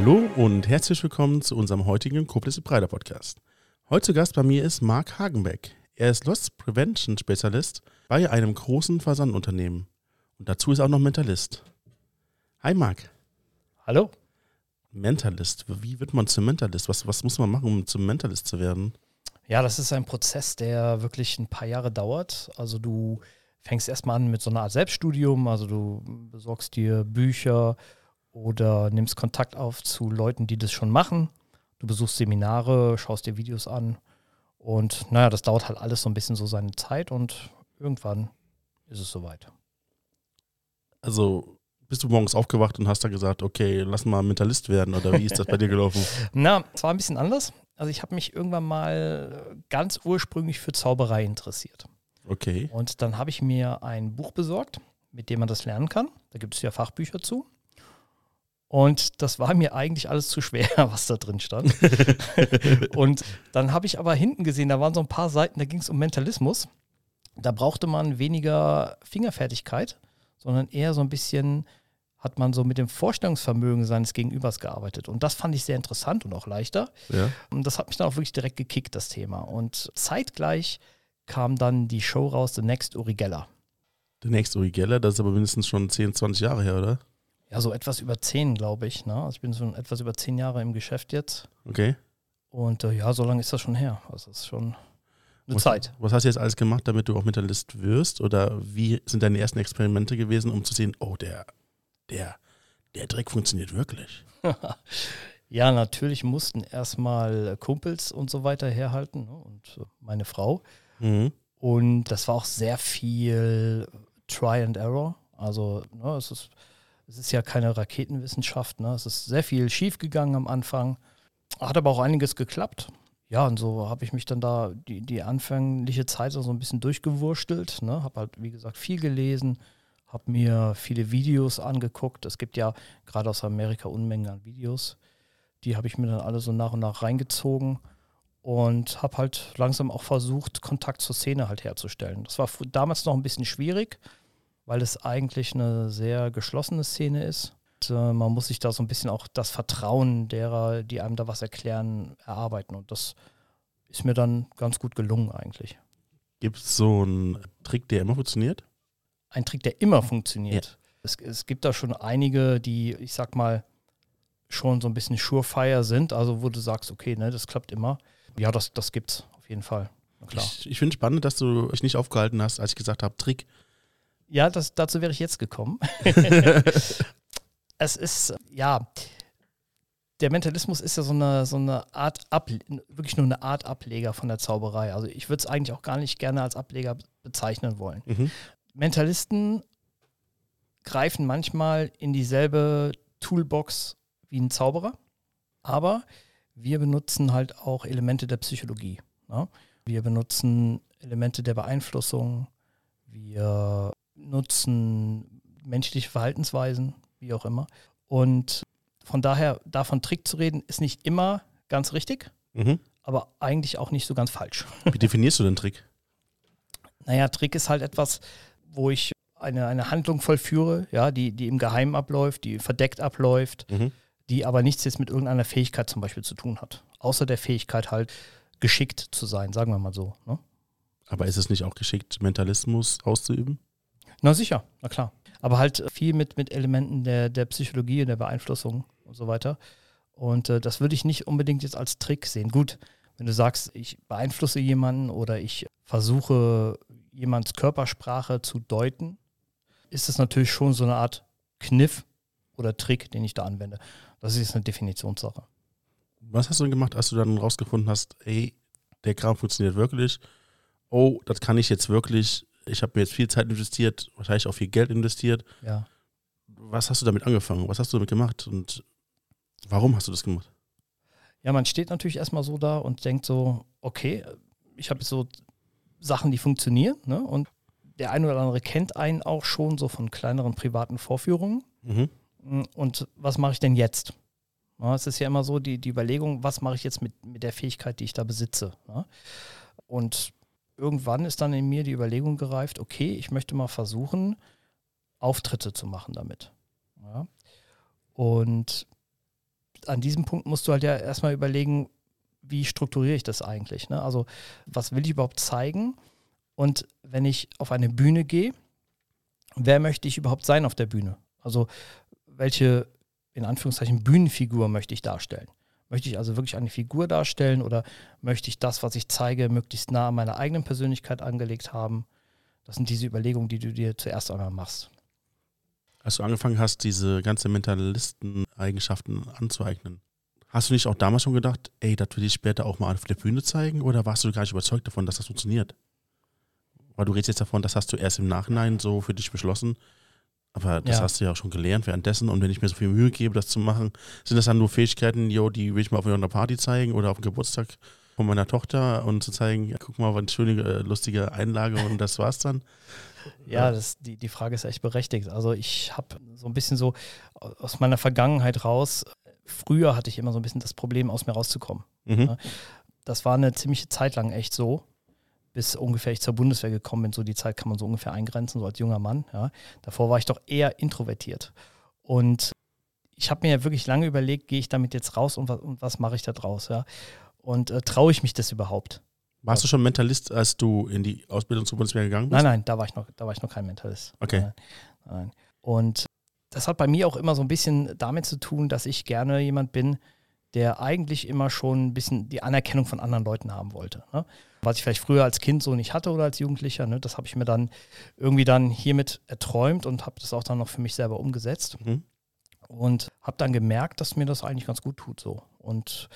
Hallo und herzlich willkommen zu unserem heutigen Koblenz Breiter Podcast. Heute zu Gast bei mir ist Marc Hagenbeck. Er ist Loss Prevention Spezialist bei einem großen Versandunternehmen. Und dazu ist er auch noch Mentalist. Hi Marc. Hallo. Mentalist. Wie wird man zum Mentalist? Was, was muss man machen, um zum Mentalist zu werden? Ja, das ist ein Prozess, der wirklich ein paar Jahre dauert. Also du fängst erstmal an mit so einer Art Selbststudium, also du besorgst dir Bücher oder nimmst Kontakt auf zu Leuten, die das schon machen. Du besuchst Seminare, schaust dir Videos an und naja, das dauert halt alles so ein bisschen so seine Zeit und irgendwann ist es soweit. Also bist du morgens aufgewacht und hast da gesagt, okay, lass mal Mentalist werden oder wie ist das bei dir gelaufen? Na, es war ein bisschen anders. Also ich habe mich irgendwann mal ganz ursprünglich für Zauberei interessiert. Okay. Und dann habe ich mir ein Buch besorgt, mit dem man das lernen kann. Da gibt es ja Fachbücher zu. Und das war mir eigentlich alles zu schwer, was da drin stand. und dann habe ich aber hinten gesehen, da waren so ein paar Seiten, da ging es um Mentalismus. Da brauchte man weniger Fingerfertigkeit, sondern eher so ein bisschen hat man so mit dem Vorstellungsvermögen seines Gegenübers gearbeitet. Und das fand ich sehr interessant und auch leichter. Ja. Und das hat mich dann auch wirklich direkt gekickt, das Thema. Und zeitgleich kam dann die Show raus, The Next Uri Geller. The Next Uri Geller, das ist aber mindestens schon 10, 20 Jahre her, oder? Ja, so etwas über 10, glaube ich. Ne? Also ich bin schon etwas über 10 Jahre im Geschäft jetzt. Okay. Und äh, ja, so lange ist das schon her. Also das ist schon eine was, Zeit. Was hast du jetzt alles gemacht, damit du auch Mentalist wirst? Oder wie sind deine ersten Experimente gewesen, um zu sehen, oh, der der, der Dreck funktioniert wirklich. ja, natürlich mussten erstmal Kumpels und so weiter herhalten ne? und äh, meine Frau. Mhm. Und das war auch sehr viel Try and Error. Also ne, es, ist, es ist ja keine Raketenwissenschaft. Ne? Es ist sehr viel schiefgegangen am Anfang. Hat aber auch einiges geklappt. Ja, und so habe ich mich dann da die, die anfängliche Zeit so ein bisschen durchgewurstelt. Ne? Habe halt, wie gesagt, viel gelesen, habe mir viele Videos angeguckt. Es gibt ja gerade aus Amerika Unmengen an Videos. Die habe ich mir dann alle so nach und nach reingezogen und habe halt langsam auch versucht, Kontakt zur Szene halt herzustellen. Das war damals noch ein bisschen schwierig, weil es eigentlich eine sehr geschlossene Szene ist. Und, äh, man muss sich da so ein bisschen auch das Vertrauen derer, die einem da was erklären, erarbeiten. Und das ist mir dann ganz gut gelungen eigentlich. Gibt es so einen Trick, der immer funktioniert? ein Trick, der immer funktioniert. Ja. Es, es gibt da schon einige, die, ich sag mal, schon so ein bisschen Surefire sind, also wo du sagst, okay, ne, das klappt immer. Ja, das, das gibt's auf jeden Fall. Klar. Ich, ich finde spannend, dass du dich nicht aufgehalten hast, als ich gesagt habe, Trick. Ja, das, dazu wäre ich jetzt gekommen. es ist, ja, der Mentalismus ist ja so eine, so eine Art, Ab, wirklich nur eine Art Ableger von der Zauberei. Also ich würde es eigentlich auch gar nicht gerne als Ableger bezeichnen wollen. Mhm. Mentalisten greifen manchmal in dieselbe Toolbox wie ein Zauberer, aber wir benutzen halt auch Elemente der Psychologie. Ne? Wir benutzen Elemente der Beeinflussung, wir nutzen menschliche Verhaltensweisen, wie auch immer. Und von daher, davon Trick zu reden, ist nicht immer ganz richtig, mhm. aber eigentlich auch nicht so ganz falsch. Wie definierst du den Trick? Naja, Trick ist halt etwas, wo ich eine, eine Handlung vollführe, ja, die, die im Geheimen abläuft, die verdeckt abläuft, mhm. die aber nichts jetzt mit irgendeiner Fähigkeit zum Beispiel zu tun hat. Außer der Fähigkeit halt geschickt zu sein, sagen wir mal so. Ne? Aber ist es nicht auch geschickt, Mentalismus auszuüben? Na sicher, na klar. Aber halt viel mit, mit Elementen der, der Psychologie, der Beeinflussung und so weiter. Und äh, das würde ich nicht unbedingt jetzt als Trick sehen. Gut, wenn du sagst, ich beeinflusse jemanden oder ich versuche jemands Körpersprache zu deuten, ist es natürlich schon so eine Art Kniff oder Trick, den ich da anwende. Das ist eine Definitionssache. Was hast du denn gemacht, als du dann rausgefunden hast, ey, der Kram funktioniert wirklich? Oh, das kann ich jetzt wirklich. Ich habe mir jetzt viel Zeit investiert, wahrscheinlich auch viel Geld investiert. Ja. Was hast du damit angefangen? Was hast du damit gemacht? Und warum hast du das gemacht? Ja, man steht natürlich erstmal so da und denkt so, okay, ich habe jetzt so Sachen, die funktionieren. Ne? Und der eine oder andere kennt einen auch schon so von kleineren privaten Vorführungen. Mhm. Und was mache ich denn jetzt? Ja, es ist ja immer so die, die Überlegung, was mache ich jetzt mit, mit der Fähigkeit, die ich da besitze? Ja? Und irgendwann ist dann in mir die Überlegung gereift, okay, ich möchte mal versuchen, Auftritte zu machen damit. Ja? Und an diesem Punkt musst du halt ja erstmal überlegen, wie strukturiere ich das eigentlich? Ne? Also, was will ich überhaupt zeigen? Und wenn ich auf eine Bühne gehe, wer möchte ich überhaupt sein auf der Bühne? Also, welche, in Anführungszeichen, Bühnenfigur möchte ich darstellen? Möchte ich also wirklich eine Figur darstellen oder möchte ich das, was ich zeige, möglichst nah an meiner eigenen Persönlichkeit angelegt haben? Das sind diese Überlegungen, die du dir zuerst einmal machst. Als du angefangen hast, diese ganzen Mentalisten-Eigenschaften anzueignen, hast du nicht auch damals schon gedacht, ey, das will ich später auch mal auf der Bühne zeigen? Oder warst du gar nicht überzeugt davon, dass das funktioniert? Weil du redest jetzt davon, das hast du erst im Nachhinein so für dich beschlossen. Aber das Ja. hast du ja auch schon gelernt währenddessen. Und wenn ich mir so viel Mühe gebe, das zu machen, sind das dann nur Fähigkeiten, yo, die will ich mal auf einer Party zeigen oder auf dem Geburtstag von meiner Tochter und zu zeigen, ja, guck mal, was eine schöne, äh, lustige Einlage und das war's dann. Ja, das, die, die Frage ist echt berechtigt. Also ich habe so ein bisschen so aus meiner Vergangenheit raus, früher hatte ich immer so ein bisschen das Problem, aus mir rauszukommen. Mhm. Das war eine ziemliche Zeit lang echt so, bis ungefähr ich zur Bundeswehr gekommen bin. So die Zeit kann man so ungefähr eingrenzen, so als junger Mann. Ja. Davor war ich doch eher introvertiert. Und ich habe mir ja wirklich lange überlegt, gehe ich damit jetzt raus und was, und was mache ich da draus? Ja. Und äh, traue ich mich das überhaupt? Warst du schon Mentalist, als du in die Ausbildung zur Bundeswehr gegangen bist? Nein, nein, da war ich noch, da war ich noch kein Mentalist. Okay. Nein, nein. Und das hat bei mir auch immer so ein bisschen damit zu tun, dass ich gerne jemand bin, der eigentlich immer schon ein bisschen die Anerkennung von anderen Leuten haben wollte. Ne? Was ich vielleicht früher als Kind so nicht hatte oder als Jugendlicher, ne? das habe ich mir dann irgendwie dann hiermit erträumt und habe das auch dann noch für mich selber umgesetzt Mhm. und habe dann gemerkt, dass mir das eigentlich ganz gut tut so. Und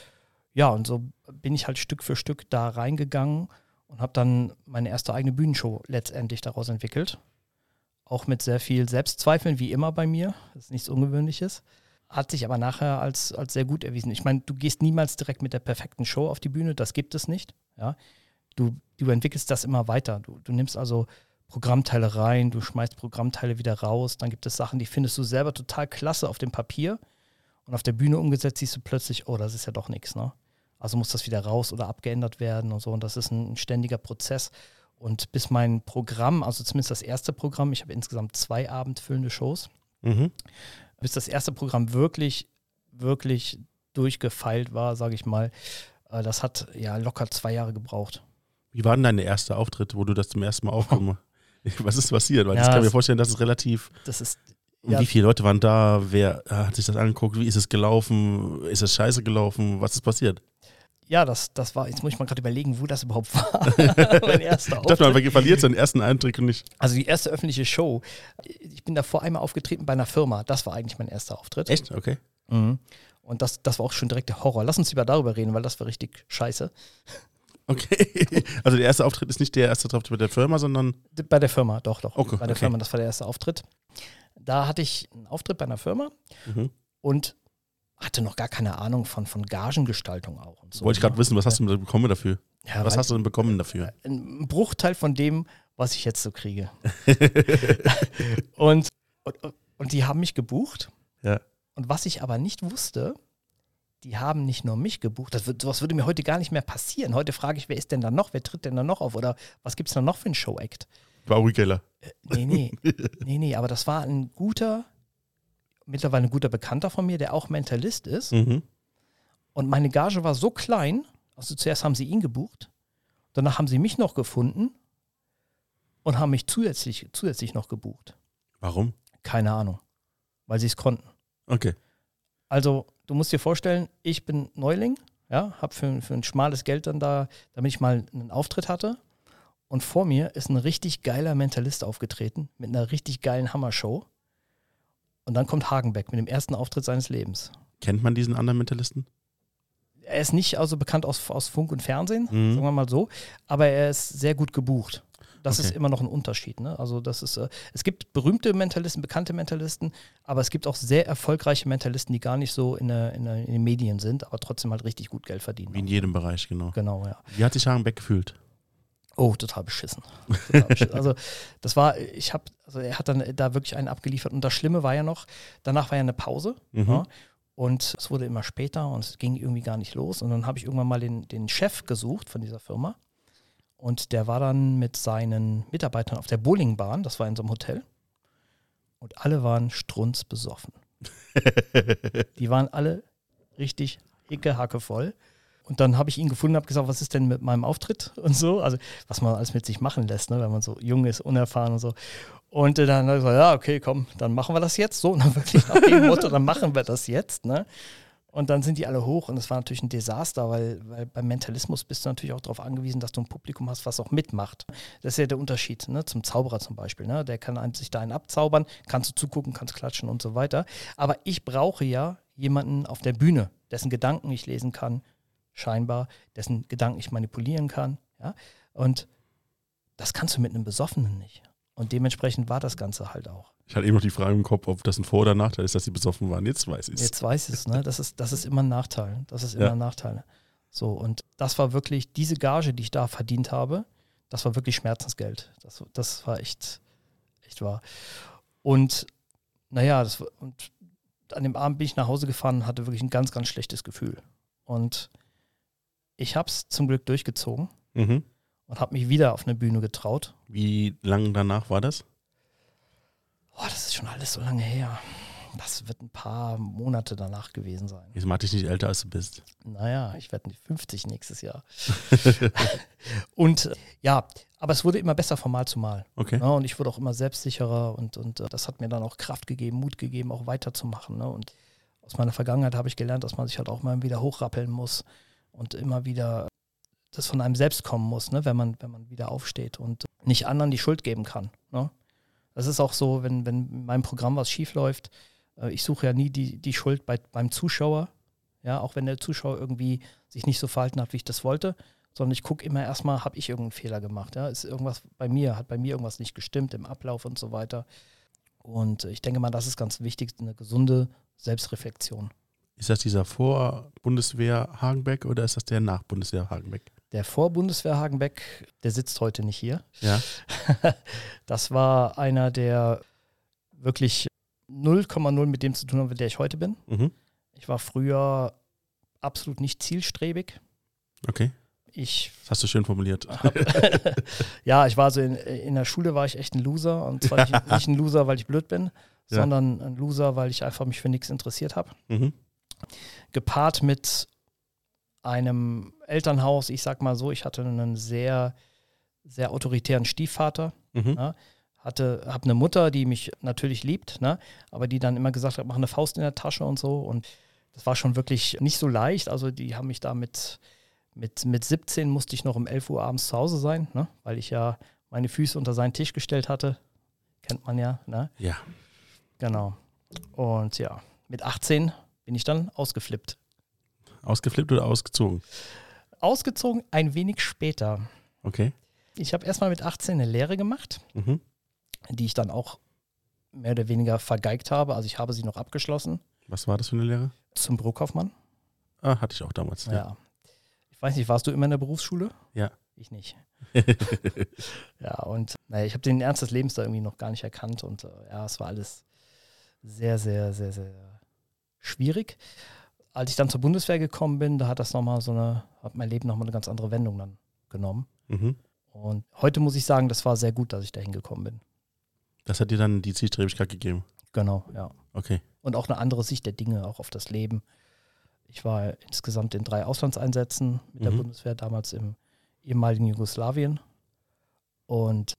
ja, und so bin ich halt Stück für Stück da reingegangen und habe dann meine erste eigene Bühnenshow letztendlich daraus entwickelt. Auch mit sehr viel Selbstzweifeln, wie immer bei mir. Das ist nichts Ungewöhnliches. Hat sich aber nachher als, als sehr gut erwiesen. Ich meine, du gehst niemals direkt mit der perfekten Show auf die Bühne, das gibt es nicht. Ja? Du, du entwickelst das immer weiter. Du, du nimmst also Programmteile rein, du schmeißt Programmteile wieder raus, dann gibt es Sachen, die findest du selber total klasse auf dem Papier und auf der Bühne umgesetzt siehst du plötzlich, oh, das ist ja doch nichts, ne? Also muss das wieder raus oder abgeändert werden und so und das ist ein, ständiger Prozess. Und bis mein Programm, also zumindest das erste Programm, ich habe insgesamt zwei abendfüllende Shows, Mhm. bis das erste Programm wirklich, wirklich durchgefeilt war, sage ich mal, äh, das hat ja locker zwei Jahre gebraucht. Wie war denn dein erster Auftritt, wo du das zum ersten Mal aufgenommen hast? Was ist passiert? Weil Ja, ich kann mir vorstellen, das ist relativ. Das ist Und Ja. Wie viele Leute waren da? Wer äh, hat sich das angeguckt? Wie ist es gelaufen? Ist es scheiße gelaufen? Was ist passiert? Ja, das, das war, jetzt muss ich mal gerade überlegen, wo das überhaupt war. mein erster Ich dachte mal, Auftritt. wer verliert seinen ersten Eindruck und nicht. Also die erste öffentliche Show. Ich bin davor einmal aufgetreten bei einer Firma. Das war eigentlich mein erster Auftritt. Echt? Okay. Mhm. Und das, das war auch schon direkt der Horror. Lass uns lieber darüber reden, weil das war richtig scheiße. Okay. Also der erste Auftritt ist nicht der erste Auftritt mit der Firma, sondern. Bei der Firma, doch, doch. Okay, bei der okay. Firma, das war der erste Auftritt. Da hatte ich einen Auftritt bei einer Firma Mhm. und hatte noch gar keine Ahnung von, von Gagengestaltung auch. Und so, Wollte ich gerade ne? wissen, was hast du denn bekommen dafür? Ja, Was hast du denn bekommen dafür? ein Bruchteil von dem, was ich jetzt so kriege. und, und, und die haben mich gebucht. Ja. Und was ich aber nicht wusste, die haben nicht nur mich gebucht. Das wird, sowas würde mir heute gar nicht mehr passieren. Heute frage ich, wer ist denn da noch? Wer tritt denn da noch auf? Oder was gibt es da noch für einen Show-Act? Bauri Geller. Nee, nee. nee, nee. Aber das war ein guter, mittlerweile ein guter Bekannter von mir, der auch Mentalist ist. Mhm. Und meine Gage war so klein, also zuerst haben sie ihn gebucht, danach haben sie mich noch gefunden und haben mich zusätzlich, zusätzlich noch gebucht. Warum? Keine Ahnung, weil sie es konnten. Okay. Also, du musst dir vorstellen, ich bin Neuling, ja, habe für, für ein schmales Geld dann da, damit ich mal einen Auftritt hatte. Und vor mir ist ein richtig geiler Mentalist aufgetreten mit einer richtig geilen Hammershow. Und dann kommt Hagenbeck mit dem ersten Auftritt seines Lebens. Kennt man diesen anderen Mentalisten? Er ist nicht also bekannt aus, aus Funk und Fernsehen, Mhm. sagen wir mal so, aber er ist sehr gut gebucht. Das Okay. ist immer noch ein Unterschied. Ne? Also das ist, äh, es gibt berühmte Mentalisten, bekannte Mentalisten, aber es gibt auch sehr erfolgreiche Mentalisten, die gar nicht so in, der, in, der, in den Medien sind, aber trotzdem halt richtig gut Geld verdienen. Wie in jedem Bereich, genau. Genau, ja. Wie hat sich Hagenbeck gefühlt? Oh, total beschissen. Total beschissen. Also das war, ich habe, also er hat dann da wirklich einen abgeliefert und das Schlimme war ja noch, danach war ja eine Pause Mhm. ja, und es wurde immer später und es ging irgendwie gar nicht los und dann habe ich irgendwann mal den, den Chef gesucht von dieser Firma und der war dann mit seinen Mitarbeitern auf der Bowlingbahn, das war in so einem Hotel und alle waren strunzbesoffen. Die waren alle richtig hicke, hacke voll. Und dann habe ich ihn gefunden, habe gesagt, was ist denn mit meinem Auftritt und so, also was man alles mit sich machen lässt, ne, wenn man so jung ist, unerfahren und so. Und äh, dann habe ich gesagt, ja, okay, komm, dann machen wir das jetzt so. Und dann wirklich nach dem Motto, dann machen wir das jetzt. Ne? Und dann sind die alle hoch und es war natürlich ein Desaster, weil, weil beim Mentalismus bist du natürlich auch darauf angewiesen, dass du ein Publikum hast, was auch mitmacht. Das ist ja der Unterschied ne? zum Zauberer zum Beispiel. Ne? Der kann einem sich da einen abzaubern, kannst du zugucken, kannst klatschen und so weiter. Aber ich brauche ja jemanden auf der Bühne, dessen Gedanken ich lesen kann, scheinbar, dessen Gedanken ich manipulieren kann. Ja? Und das kannst du mit einem Besoffenen nicht. Und dementsprechend war das Ganze halt auch. Ich hatte eben noch die Frage im Kopf, ob das ein Vor- oder Nachteil ist, dass sie besoffen waren. Jetzt weiß ich es. Jetzt weiß ich es, ne? Das ist, das ist immer ein Nachteil. Das ist immer ja. ein Nachteil. So, und das war wirklich, diese Gage, die ich da verdient habe, das war wirklich Schmerzensgeld. Das, das war echt, echt wahr. Und naja, das, und an dem Abend bin ich nach Hause gefahren und hatte wirklich ein ganz, ganz schlechtes Gefühl. Und ich habe es zum Glück durchgezogen. Mhm und habe mich wieder auf eine Bühne getraut. Wie lange danach war das? Oh, das ist schon alles so lange her. Das wird ein paar Monate danach gewesen sein. Jetzt mach dich nicht älter, als du bist. Naja, ich werde 50 nächstes Jahr. und ja, aber es wurde immer besser von Mal zu Mal. Okay. Ne? Und ich wurde auch immer selbstsicherer und, und äh, das hat mir dann auch Kraft gegeben, Mut gegeben, auch weiterzumachen. Ne? Und aus meiner Vergangenheit habe ich gelernt, dass man sich halt auch mal wieder hochrappeln muss und immer wieder das von einem selbst kommen muss, ne, wenn man, wenn man wieder aufsteht und nicht anderen die Schuld geben kann. Ne? Das ist auch so, wenn, wenn in meinem Programm was schief läuft, äh, ich suche ja nie die, die Schuld bei, beim Zuschauer, ja, auch wenn der Zuschauer irgendwie sich nicht so verhalten hat, wie ich das wollte, sondern ich gucke immer erstmal, habe ich irgendeinen Fehler gemacht, ja, ist irgendwas bei mir, hat bei mir irgendwas nicht gestimmt im Ablauf und so weiter. Und ich denke mal, das ist ganz wichtig, eine gesunde Selbstreflexion. Ist das dieser Vor-Bundeswehr Hagenbeck oder ist das der Nach-Bundeswehr Hagenbeck? Der Vor-Bundeswehr Hagenbeck, der sitzt heute nicht hier. Ja. das war einer, der wirklich 0,0 mit dem zu tun hat, der ich heute bin. Mhm. Ich war früher absolut nicht zielstrebig. Okay. Ich das hast du schön formuliert. Hab, ja, ich war so in, in der Schule war ich echt ein Loser und zwar nicht, nicht ein Loser, weil ich blöd bin, ja. sondern ein Loser, weil ich einfach mich für nichts interessiert habe. Mhm gepaart mit einem Elternhaus, ich sag mal so, ich hatte einen sehr, sehr autoritären Stiefvater. Mhm. Ja, hatte, habe eine Mutter, die mich natürlich liebt, ne, aber die dann immer gesagt hat, mach eine Faust in der Tasche und so. Und das war schon wirklich nicht so leicht. Also die haben mich da mit, mit, mit 17 musste ich noch um 11 Uhr abends zu Hause sein, ne, weil ich ja meine Füße unter seinen Tisch gestellt hatte. Kennt man ja, ne? Ja. Genau. Und ja, mit 18 bin ich dann ausgeflippt. Ausgeflippt oder ausgezogen? Ausgezogen ein wenig später. Okay. Ich habe erstmal mit 18 eine Lehre gemacht, mhm. die ich dann auch mehr oder weniger vergeigt habe. Also ich habe sie noch abgeschlossen. Was war das für eine Lehre? Zum Bürokaufmann. Ah, hatte ich auch damals. Ja. ja. Ich weiß nicht, warst du immer in der Berufsschule? Ja. Ich nicht. ja, und naja, ich habe den Ernst des Lebens da irgendwie noch gar nicht erkannt und äh, ja, es war alles sehr, sehr, sehr, sehr schwierig. Als ich dann zur Bundeswehr gekommen bin, da hat das nochmal so eine, hat mein Leben nochmal eine ganz andere Wendung dann genommen. Mhm. Und heute muss ich sagen, das war sehr gut, dass ich da hingekommen bin. Das hat dir dann die Zielstrebigkeit gegeben? Genau, ja. Okay. Und auch eine andere Sicht der Dinge, auch auf das Leben. Ich war insgesamt in drei Auslandseinsätzen mit der mhm. Bundeswehr, damals im ehemaligen Jugoslawien. Und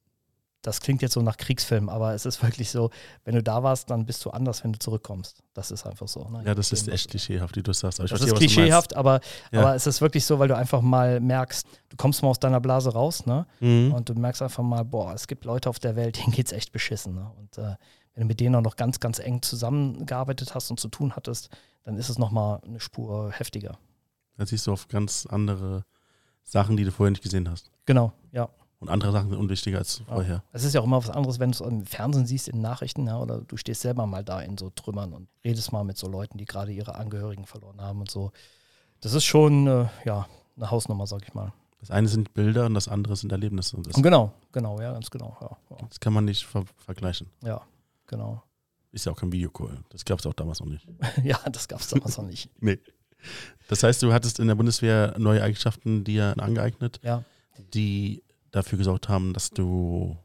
das klingt jetzt so nach Kriegsfilm, aber es ist wirklich so, wenn du da warst, dann bist du anders, wenn du zurückkommst. Das ist einfach so. Ne? Ja, das ist echt klischeehaft, wie du sagst. Das ist klischeehaft, aber, ja. aber es ist wirklich so, weil du einfach mal merkst, du kommst mal aus deiner Blase raus, ne? Mhm. Und du merkst einfach mal, boah, es gibt Leute auf der Welt, denen geht es echt beschissen. Ne? Und äh, wenn du mit denen auch noch ganz, ganz eng zusammengearbeitet hast und zu tun hattest, dann ist es nochmal eine Spur heftiger. Da siehst du auf ganz andere Sachen, die du vorher nicht gesehen hast. Genau, ja. Und andere Sachen sind unwichtiger als vorher. Es ist ja auch immer was anderes, wenn du es im Fernsehen siehst, in Nachrichten, ja, oder du stehst selber mal da in so Trümmern und redest mal mit so Leuten, die gerade ihre Angehörigen verloren haben und so. Das ist schon, äh, ja, eine Hausnummer, sag ich mal. Das eine sind Bilder und das andere sind Erlebnisse. Und genau, genau, ja, ganz genau. Ja, ja. Das kann man nicht ver vergleichen. Ja, genau. Ist ja auch kein Videocall. Das gab es auch damals noch nicht. ja, das gab es damals noch nicht. Nee. Das heißt, du hattest in der Bundeswehr neue Eigenschaften dir angeeignet, ja. die dafür gesorgt haben, dass du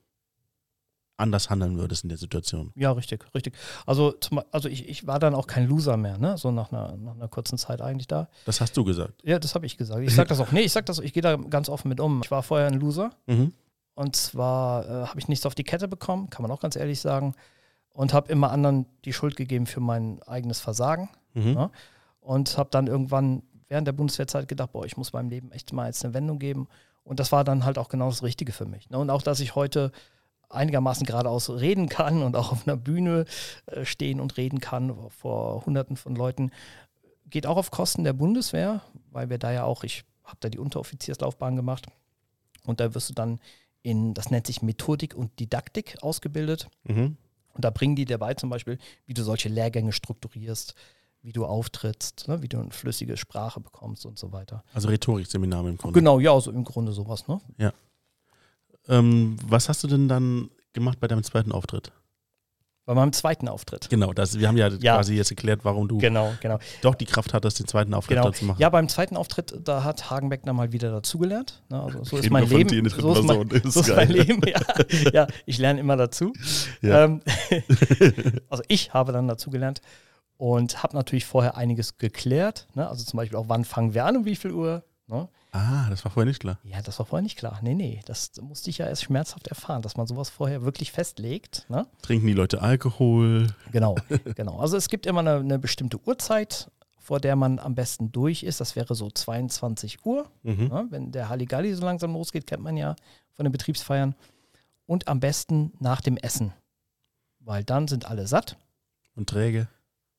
anders handeln würdest in der Situation. Ja, richtig, richtig. Also, zum, also ich, ich war dann auch kein Loser mehr, ne? So nach einer, nach einer kurzen Zeit eigentlich da. Das hast du gesagt. Ja, das habe ich gesagt. Ich sage das auch. Nee, ich sage das, ich gehe da ganz offen mit um. Ich war vorher ein Loser. Mhm. Und zwar äh, habe ich nichts auf die Kette bekommen, kann man auch ganz ehrlich sagen. Und habe immer anderen die Schuld gegeben für mein eigenes Versagen. Mhm. Ja. Und habe dann irgendwann während der Bundeswehrzeit gedacht, boah, ich muss meinem Leben echt mal jetzt eine Wendung geben. Und das war dann halt auch genau das Richtige für mich. Ne? Und auch, dass ich heute einigermaßen geradeaus reden kann und auch auf einer Bühne äh, stehen und reden kann vor Hunderten von Leuten, geht auch auf Kosten der Bundeswehr, weil wir da ja auch, ich habe da die Unteroffizierslaufbahn gemacht und da wirst du dann in, das nennt sich Methodik und Didaktik ausgebildet. Mhm. Und da bringen die dabei zum Beispiel, wie du solche Lehrgänge strukturierst, wie du auftrittst, ne, wie du eine flüssige Sprache bekommst und so weiter. Also Rhetorikseminare im Grunde. Genau, ja, also im Grunde sowas, ne? Ähm, was hast du denn dann gemacht bei deinem zweiten Auftritt? Bei meinem zweiten Auftritt. Genau, das, wir haben ja, Ja. quasi jetzt erklärt, warum du Genau, genau. doch die Kraft hattest, den zweiten Auftritt Genau. da zu machen. Ja, beim zweiten Auftritt, da hat Hagenbeck dann mal wieder dazugelernt. Ne? Also so ist mein Leben. So ist mein. Ist so ist mein Leben, ja. ja ich lerne immer dazu. Ja. Ähm, also ich habe dann dazugelernt und habe natürlich vorher einiges geklärt. Ne? Also zum Beispiel auch, wann fangen wir an, um wie viel Uhr. Ne? Ah, das war vorher nicht klar. Ja, das war vorher nicht klar. Nee, nee, das musste ich ja erst schmerzhaft erfahren, dass man sowas vorher wirklich festlegt. Ne? Trinken die Leute Alkohol? Genau, genau. Also es gibt immer eine, eine bestimmte Uhrzeit, vor der man am besten durch ist. Das wäre so 22 Uhr. Mhm. Ne? Wenn der Halligalli so langsam losgeht, kennt man ja von den Betriebsfeiern. Und am besten nach dem Essen. Weil dann sind alle satt Und träge?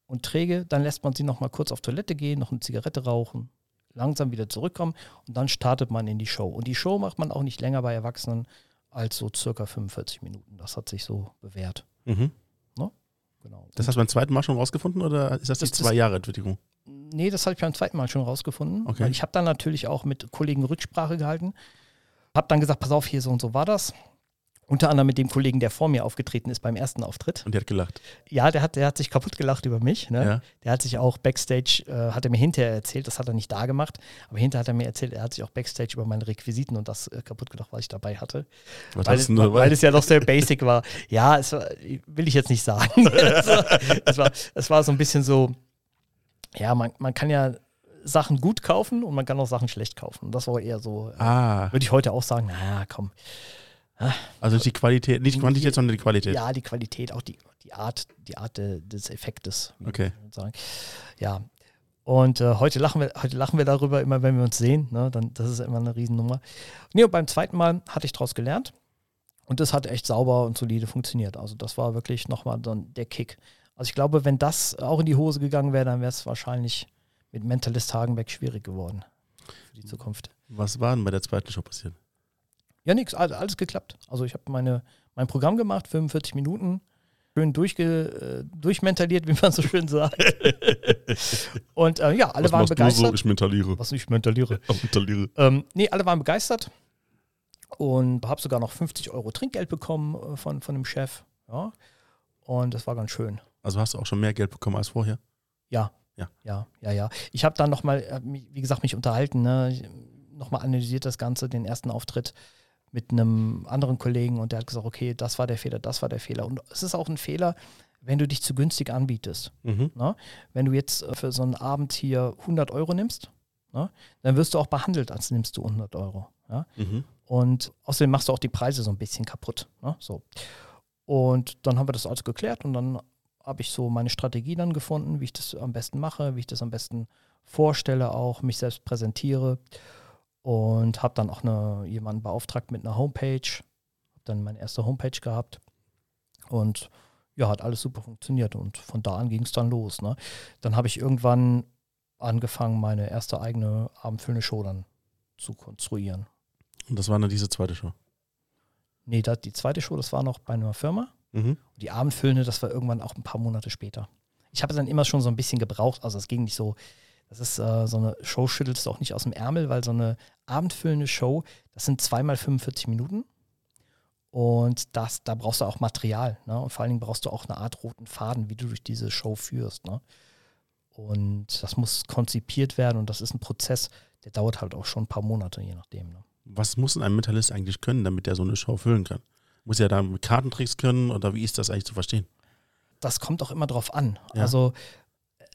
Und träge. Dann lässt man sie noch mal kurz auf Toilette gehen, noch eine Zigarette rauchen, langsam wieder zurückkommen und dann startet man in die Show. Und die Show macht man auch nicht länger bei Erwachsenen als so circa 45 Minuten. Das hat sich so bewährt. Mhm. Genau. Das hast du beim zweiten Mal schon rausgefunden oder ist das, Das- zwei Jahre Entwicklung? Nee, das habe ich beim zweiten Mal schon rausgefunden. Okay. Ich habe dann natürlich auch mit Kollegen Rücksprache gehalten. Habe dann gesagt, pass auf, hier so und so war das. Unter anderem mit dem Kollegen, der vor mir aufgetreten ist beim ersten Auftritt. Und die hat gelacht. Ja, der hat, der hat sich kaputt gelacht über mich. Ne? Ja. Der hat sich auch Backstage, äh, hat er mir hinterher erzählt, das hat er nicht da gemacht, aber hinterher hat er mir erzählt, er hat sich auch Backstage über meine Requisiten und das äh, kaputt gelacht, was ich dabei hatte. Was Weil es, dabei? weil es ja noch sehr basic war. Ja, es war, will ich jetzt nicht sagen. es, war, es, war, es war so ein bisschen so, ja, man, man kann ja Sachen gut kaufen und man kann auch Sachen schlecht kaufen. Das war eher so, äh, ah, würde ich heute auch sagen, naja, komm. Also die Qualität, nicht die Quantität, sondern die Qualität. Ja, die Qualität, auch die, die Art, die Art de, des Effektes. Okay. sagen. Ja. Und äh, heute, lachen wir, heute lachen wir darüber immer, wenn wir uns sehen. Ne? Dann, das ist immer eine Riesennummer. Nee, und beim zweiten Mal hatte ich daraus gelernt. Und das hat echt sauber und solide funktioniert. Also das war wirklich nochmal dann der Kick. Also ich glaube, wenn das auch in die Hose gegangen wäre, dann wäre es wahrscheinlich mit Mentalist Hagenbeck schwierig geworden für die Zukunft. Was war denn bei der zweiten Show passiert? Ja, nix, alles, geklappt. Also ich habe meine mein Programm gemacht, 45 Minuten, schön durchge, äh, durchmentaliert, wie man so schön sagt. Und äh, ja, alle Was waren begeistert. So? Ich mentaliere. Was ich mentaliere. Oh, mentaliere. Ähm, nee, alle waren begeistert und habe sogar noch 50 Euro Trinkgeld bekommen äh, von, von dem Chef. Ja. Und das war ganz schön. Also hast du auch schon mehr Geld bekommen als vorher? Ja. Ja. Ja, ja, ja. Ich habe dann nochmal, wie gesagt, mich unterhalten, ne? nochmal analysiert das Ganze, den ersten Auftritt mit einem anderen Kollegen und der hat gesagt, okay, das war der Fehler, das war der Fehler. Und es ist auch ein Fehler, wenn du dich zu günstig anbietest. Mhm. Ne? Wenn du jetzt äh, für so einen Abend hier 100 Euro nimmst, ne? dann wirst du auch behandelt, als nimmst du 100 Euro. Ja? Mhm. Und außerdem machst du auch die Preise so ein bisschen kaputt. Ne? So. Und dann haben wir das alles geklärt und dann habe ich so meine Strategie dann gefunden, wie ich das am besten mache, wie ich das am besten vorstelle, auch mich selbst präsentiere. Und habe dann auch eine, jemanden beauftragt mit einer Homepage. Habe dann meine erste Homepage gehabt. Und ja, hat alles super funktioniert. Und von da an ging es dann los. Ne? Dann habe ich irgendwann angefangen, meine erste eigene abendfüllende Show dann zu konstruieren. Und das war dann diese zweite Show. Nee, das, die zweite Show, das war noch bei einer Firma. Mhm. Die Abendfüllende, das war irgendwann auch ein paar Monate später. Ich habe dann immer schon so ein bisschen gebraucht, also es ging nicht so, das ist äh, so eine Show, schüttelst du auch nicht aus dem Ärmel, weil so eine abendfüllende Show, das sind zweimal 45 Minuten. Und das, da brauchst du auch Material. Ne? Und vor allen Dingen brauchst du auch eine Art roten Faden, wie du durch diese Show führst. Ne? Und das muss konzipiert werden und das ist ein Prozess, der dauert halt auch schon ein paar Monate, je nachdem. Ne? Was muss denn ein Mentalist eigentlich können, damit er so eine Show füllen kann? Muss ja da mit Kartentricks können oder wie ist das eigentlich zu verstehen? Das kommt auch immer drauf an. Ja. Also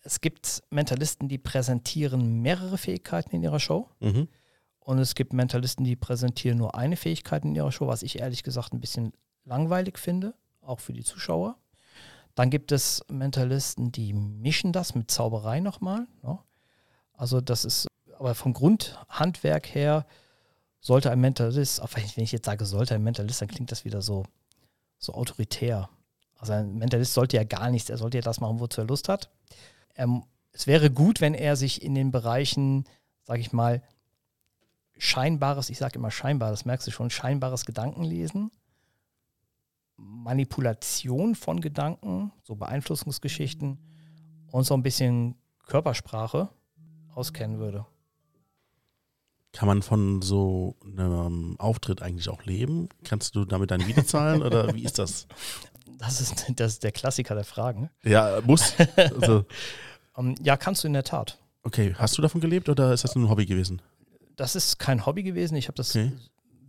es gibt Mentalisten, die präsentieren mehrere Fähigkeiten in ihrer Show. Mhm. Und es gibt Mentalisten, die präsentieren nur eine Fähigkeit in ihrer Show, was ich ehrlich gesagt ein bisschen langweilig finde, auch für die Zuschauer. Dann gibt es Mentalisten, die mischen das mit Zauberei nochmal. Ne? Also das ist, aber vom Grundhandwerk her sollte ein Mentalist, auch wenn ich, jetzt sage, sollte ein Mentalist, dann klingt das wieder so, so autoritär. Also ein Mentalist sollte ja gar nichts, er sollte ja das machen, wozu er Lust hat. Ähm, es wäre gut, wenn er sich in den Bereichen, sage ich mal, scheinbares, ich sage immer scheinbar, das merkst du schon, scheinbares Gedankenlesen, Manipulation von Gedanken, so Beeinflussungsgeschichten und so ein bisschen Körpersprache auskennen würde. Kann man von so einem Auftritt eigentlich auch leben? Kannst du damit dann wieder zahlen oder wie ist das? Das ist, das ist der Klassiker der Fragen. Ja, muss. Also, Ähm, ja, kannst du in der Tat. okay, hast du davon gelebt oder ist das nur ein Hobby gewesen? Das ist kein Hobby gewesen. Ich habe das, Okay.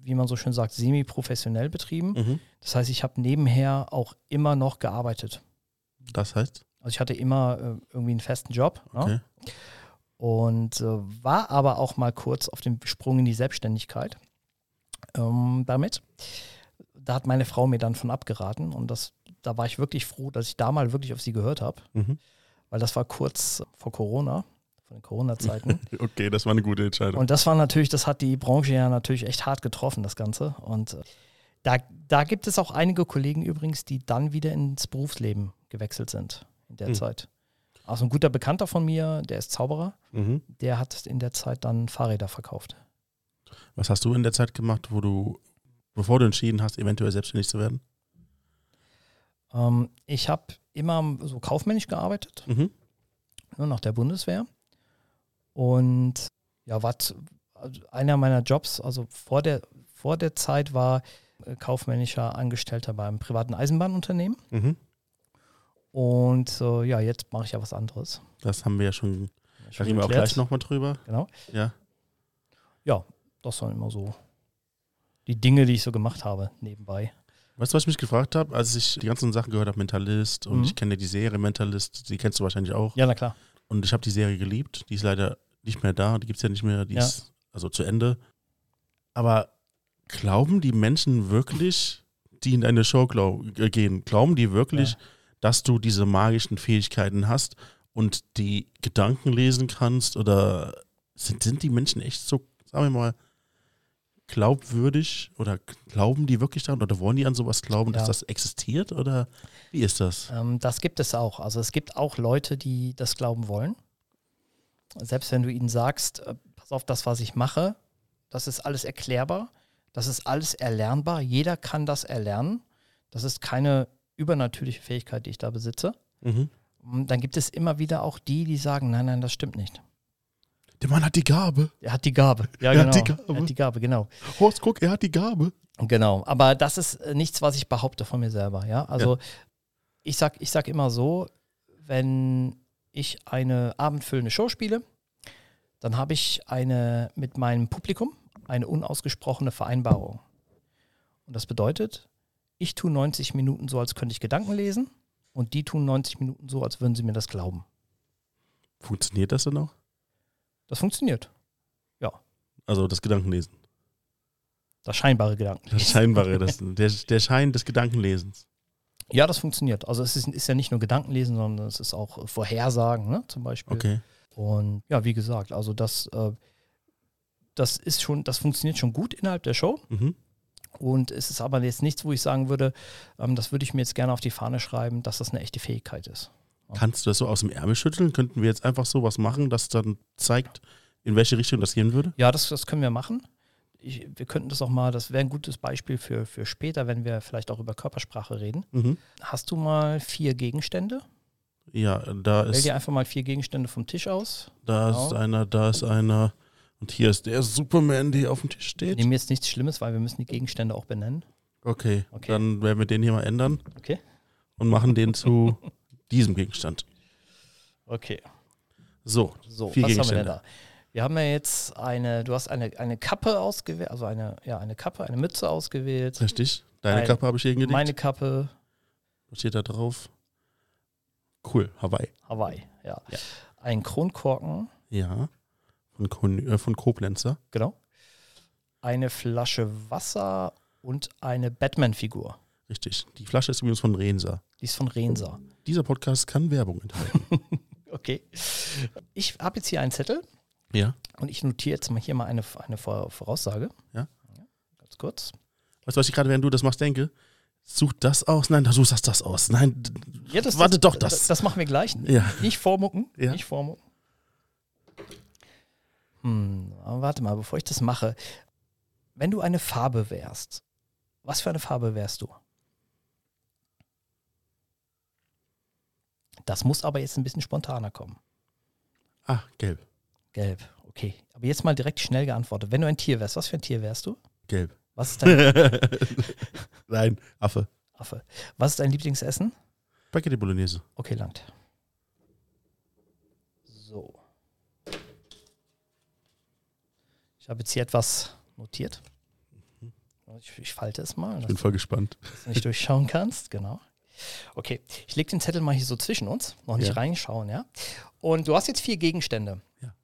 wie man so schön sagt, semi-professionell betrieben. Mhm. Das heißt, ich habe nebenher auch immer noch gearbeitet. Das heißt? Also ich hatte immer äh, irgendwie einen festen Job. Ne? Okay. Und äh, war aber auch mal kurz auf dem Sprung in die Selbstständigkeit ähm, damit. Da hat meine Frau mir dann von abgeraten und das, da war ich wirklich froh, dass ich da mal wirklich auf sie gehört habe, Mhm. weil das war kurz vor Corona, von den Corona-Zeiten. Okay, das war eine gute Entscheidung. und das war natürlich, das hat die Branche ja natürlich echt hart getroffen, das Ganze. Und äh, da, da gibt es auch einige Kollegen übrigens, die dann wieder ins Berufsleben gewechselt sind in der Hm. Zeit. Also ein guter Bekannter von mir, der ist Zauberer, Mhm. der hat in der Zeit dann Fahrräder verkauft. Was hast du in der Zeit gemacht, wo du, bevor du entschieden hast, eventuell selbstständig zu werden? Ähm, ich habe immer so kaufmännisch gearbeitet, Mhm. nur nach der Bundeswehr. Und ja, was einer meiner Jobs, also vor der, vor der Zeit war äh, kaufmännischer Angestellter beim privaten Eisenbahnunternehmen. Mhm. Und äh, ja, jetzt mache ich ja was anderes. Das haben wir ja schon, da Schon reden wir auch gleich nochmal drüber. Genau. Ja. Ja, das waren immer so die Dinge, die ich so gemacht habe nebenbei. Weißt du, was ich mich gefragt habe, als ich die ganzen Sachen gehört habe, Mentalist und Mhm. ich kenne die Serie Mentalist, die kennst du wahrscheinlich auch. Ja, na klar. Und ich habe die Serie geliebt, die ist leider nicht mehr da, die gibt es ja nicht mehr, die Ja. ist also zu Ende. Aber glauben die Menschen wirklich, die in deine Show glaub, äh, gehen, glauben die wirklich, Ja. dass du diese magischen Fähigkeiten hast und die Gedanken lesen kannst? Oder sind, sind die Menschen echt so, sagen wir mal, glaubwürdig oder glauben die wirklich daran oder wollen die an sowas glauben, dass Ja. das existiert? Oder wie ist das? Ähm, das gibt es auch. Also es gibt auch Leute, die das glauben wollen. Selbst wenn du ihnen sagst, äh, pass auf, das, was ich mache, das ist alles erklärbar, das ist alles erlernbar, jeder kann das erlernen. Das ist keine übernatürliche Fähigkeit, die ich da besitze. Mhm. Und Dann gibt es immer wieder auch die, die sagen, nein, nein, das stimmt nicht. Der Mann hat die Gabe. Er hat die Gabe. Ja, Er genau. hat die Gabe. Er hat die Gabe, genau. Horst, guck, er hat die Gabe. Genau, aber das ist äh, nichts, was ich behaupte von mir selber, ja. Also ich sag, ich sag immer so, wenn ich eine abendfüllende Show spiele, dann habe ich eine mit meinem Publikum eine unausgesprochene Vereinbarung. Und das bedeutet, ich tue 90 Minuten so, als könnte ich Gedanken lesen, und die tun 90 Minuten so, als würden sie mir das glauben. Funktioniert das denn auch? Das funktioniert. Also das Gedankenlesen. Das scheinbare Gedanken. Das Scheinbare, das, der, der Schein des Gedankenlesens. Ja, das funktioniert. Also es ist, ist ja nicht nur Gedankenlesen, sondern es ist auch Vorhersagen, ne, zum Beispiel. Okay. Und ja, wie gesagt, also das, äh, das ist schon, das funktioniert schon gut innerhalb der Show. Mhm. Und es ist aber jetzt nichts, wo ich sagen würde, ähm, das würde ich mir jetzt gerne auf die Fahne schreiben, dass das eine echte Fähigkeit ist. Kannst du das so aus dem Ärmel schütteln? Könnten wir jetzt einfach sowas machen, das dann zeigt, in welche Richtung das gehen würde? Ja, das, das können wir machen. Ich, wir könnten das auch mal, das wäre ein gutes Beispiel für, für später, wenn wir vielleicht auch über Körpersprache reden. Mhm. Hast du mal vier Gegenstände? Ja, da Wähl ist, dir einfach mal vier Gegenstände vom Tisch aus. da ist Genau. einer, da ist einer. Und hier ist der Superman, der auf dem Tisch steht. Nehmen jetzt nichts Schlimmes, weil wir müssen die Gegenstände auch benennen. Okay, Okay. dann werden wir den hier mal ändern Okay. und machen den zu diesem Gegenstand. Okay. So, So, Vier was haben wir denn Gegenstände. da? Wir haben ja jetzt eine, du hast eine, eine Kappe ausgewählt, also eine, ja, eine Kappe, eine Mütze ausgewählt. richtig. Deine Ein- Kappe habe ich hier hingelegt. Meine Kappe, Was steht da drauf? Cool, Hawaii. Hawaii, ja. Ja. Ein Kronkorken, Ja. Von, Kon äh, von Koblenzer. genau. Eine Flasche Wasser und eine Batman-Figur. Richtig. Die Flasche ist übrigens von Rensa. Die ist von Rensa. Dieser Podcast kann Werbung enthalten. Okay. Ich habe jetzt hier einen Zettel ja. und ich notiere jetzt mal hier mal eine, eine Vor- Voraussage. Ja. Ganz kurz. Weißt du, was ich gerade, während du das machst, denke? Such das aus. Nein, du suchst das aus. Nein, Ja, das, warte das, doch das. Das, das machen wir gleich. Ja. Nicht vormucken. Ja. Nicht vormucken. Hm, warte mal, bevor ich das mache. Wenn du eine Farbe wärst, was für eine Farbe wärst du? Das muss aber jetzt ein bisschen spontaner kommen. Ah, gelb. Gelb, okay. Aber jetzt mal direkt schnell geantwortet. Wenn du ein Tier wärst, was für ein Tier wärst du? Gelb. Was ist dein Nein, Affe. Affe? Was ist dein Lieblingsessen? Spaghetti Bolognese. Okay, langt. So. Ich habe jetzt hier etwas notiert. Ich, ich falte es mal, Ich dass bin voll gespannt. du es nicht durchschauen kannst. Genau. Okay, ich lege den Zettel mal hier so zwischen uns, noch nicht Ja. reinschauen, ja. Und du hast jetzt vier Gegenstände. Ja.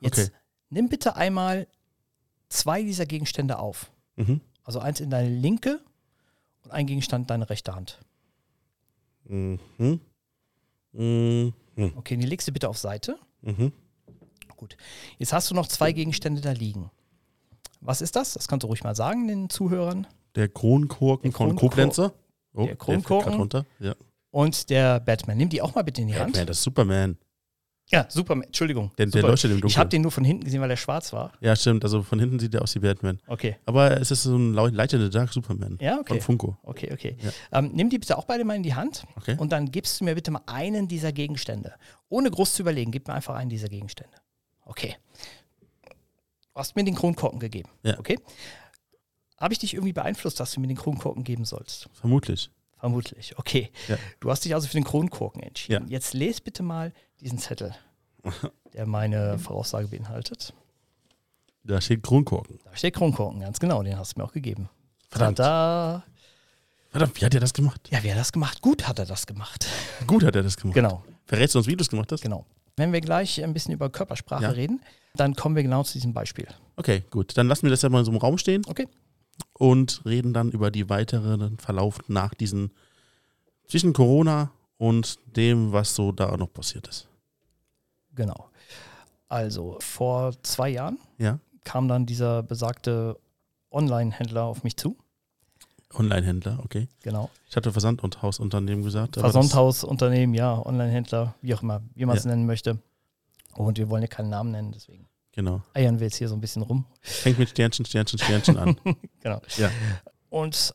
Jetzt Okay. nimm bitte einmal zwei dieser Gegenstände auf. Mhm. Also eins in deine linke und ein Gegenstand in deine rechte Hand. Mhm. Mhm. Okay, die legst du bitte auf Seite. Mhm. Gut. Jetzt hast du noch zwei Gegenstände da liegen. Was ist das? Das kannst du ruhig mal sagen den Zuhörern. Der Kronkorken Der von Kronkor- Koblenzer. Oh, der Kronkorken. Ja. Und der Batman. Nimm die auch mal bitte in die Hand. Batman, das ist Superman. Ja, super. Entschuldigung. Der, der leuchtet im Dunkeln. Ich habe den nur von hinten gesehen, weil er schwarz war. ja, stimmt. Also von hinten sieht er aus wie Batman. Okay. Aber es ist so ein Light in the Dark Superman. Ja, Von okay. Funko. Okay, okay. Ja. Ähm, nimm die bitte auch beide mal in die Hand Okay. und dann gibst du mir bitte mal einen dieser Gegenstände. Ohne groß zu überlegen, gib mir einfach einen dieser Gegenstände. Okay. Du hast mir den Kronkorken gegeben. Ja. Okay. Habe ich dich irgendwie beeinflusst, dass du mir den Kronkorken geben sollst? Vermutlich. Vermutlich. Okay. Ja. Du hast dich also für den Kronkorken entschieden. Ja. Jetzt lese bitte mal diesen Zettel, der meine Voraussage beinhaltet. Da steht Kronkorken. Da steht Kronkorken, ganz genau, den hast du mir auch gegeben. Verdammt. Da. Verdammt, wie hat er das gemacht? Ja, wie hat er das gemacht? Gut hat er das gemacht. Gut hat er das gemacht. Genau, Verrätst du uns, wie du es gemacht hast? genau. Wenn wir gleich ein bisschen über Körpersprache Ja. reden, dann kommen wir genau zu diesem Beispiel. Okay, gut. Dann lassen wir das ja mal in so einem Raum stehen Okay. Und reden dann über die weiteren Verlauf nach diesen zwischen Corona und dem, was so da noch passiert ist. Genau. Also, vor zwei Jahren Ja. kam dann dieser besagte Online-Händler auf mich zu. Online-Händler, okay. Genau. Ich hatte Versand- und Hausunternehmen gesagt. Versandhausunternehmen, ja, Online-Händler, wie auch immer, wie man es Ja. nennen möchte. Und wir wollen ja keinen Namen nennen, deswegen Genau. eiern wir jetzt hier so ein bisschen rum. Fängt mit Sternchen, Sternchen, Sternchen an. Genau. Ja. Und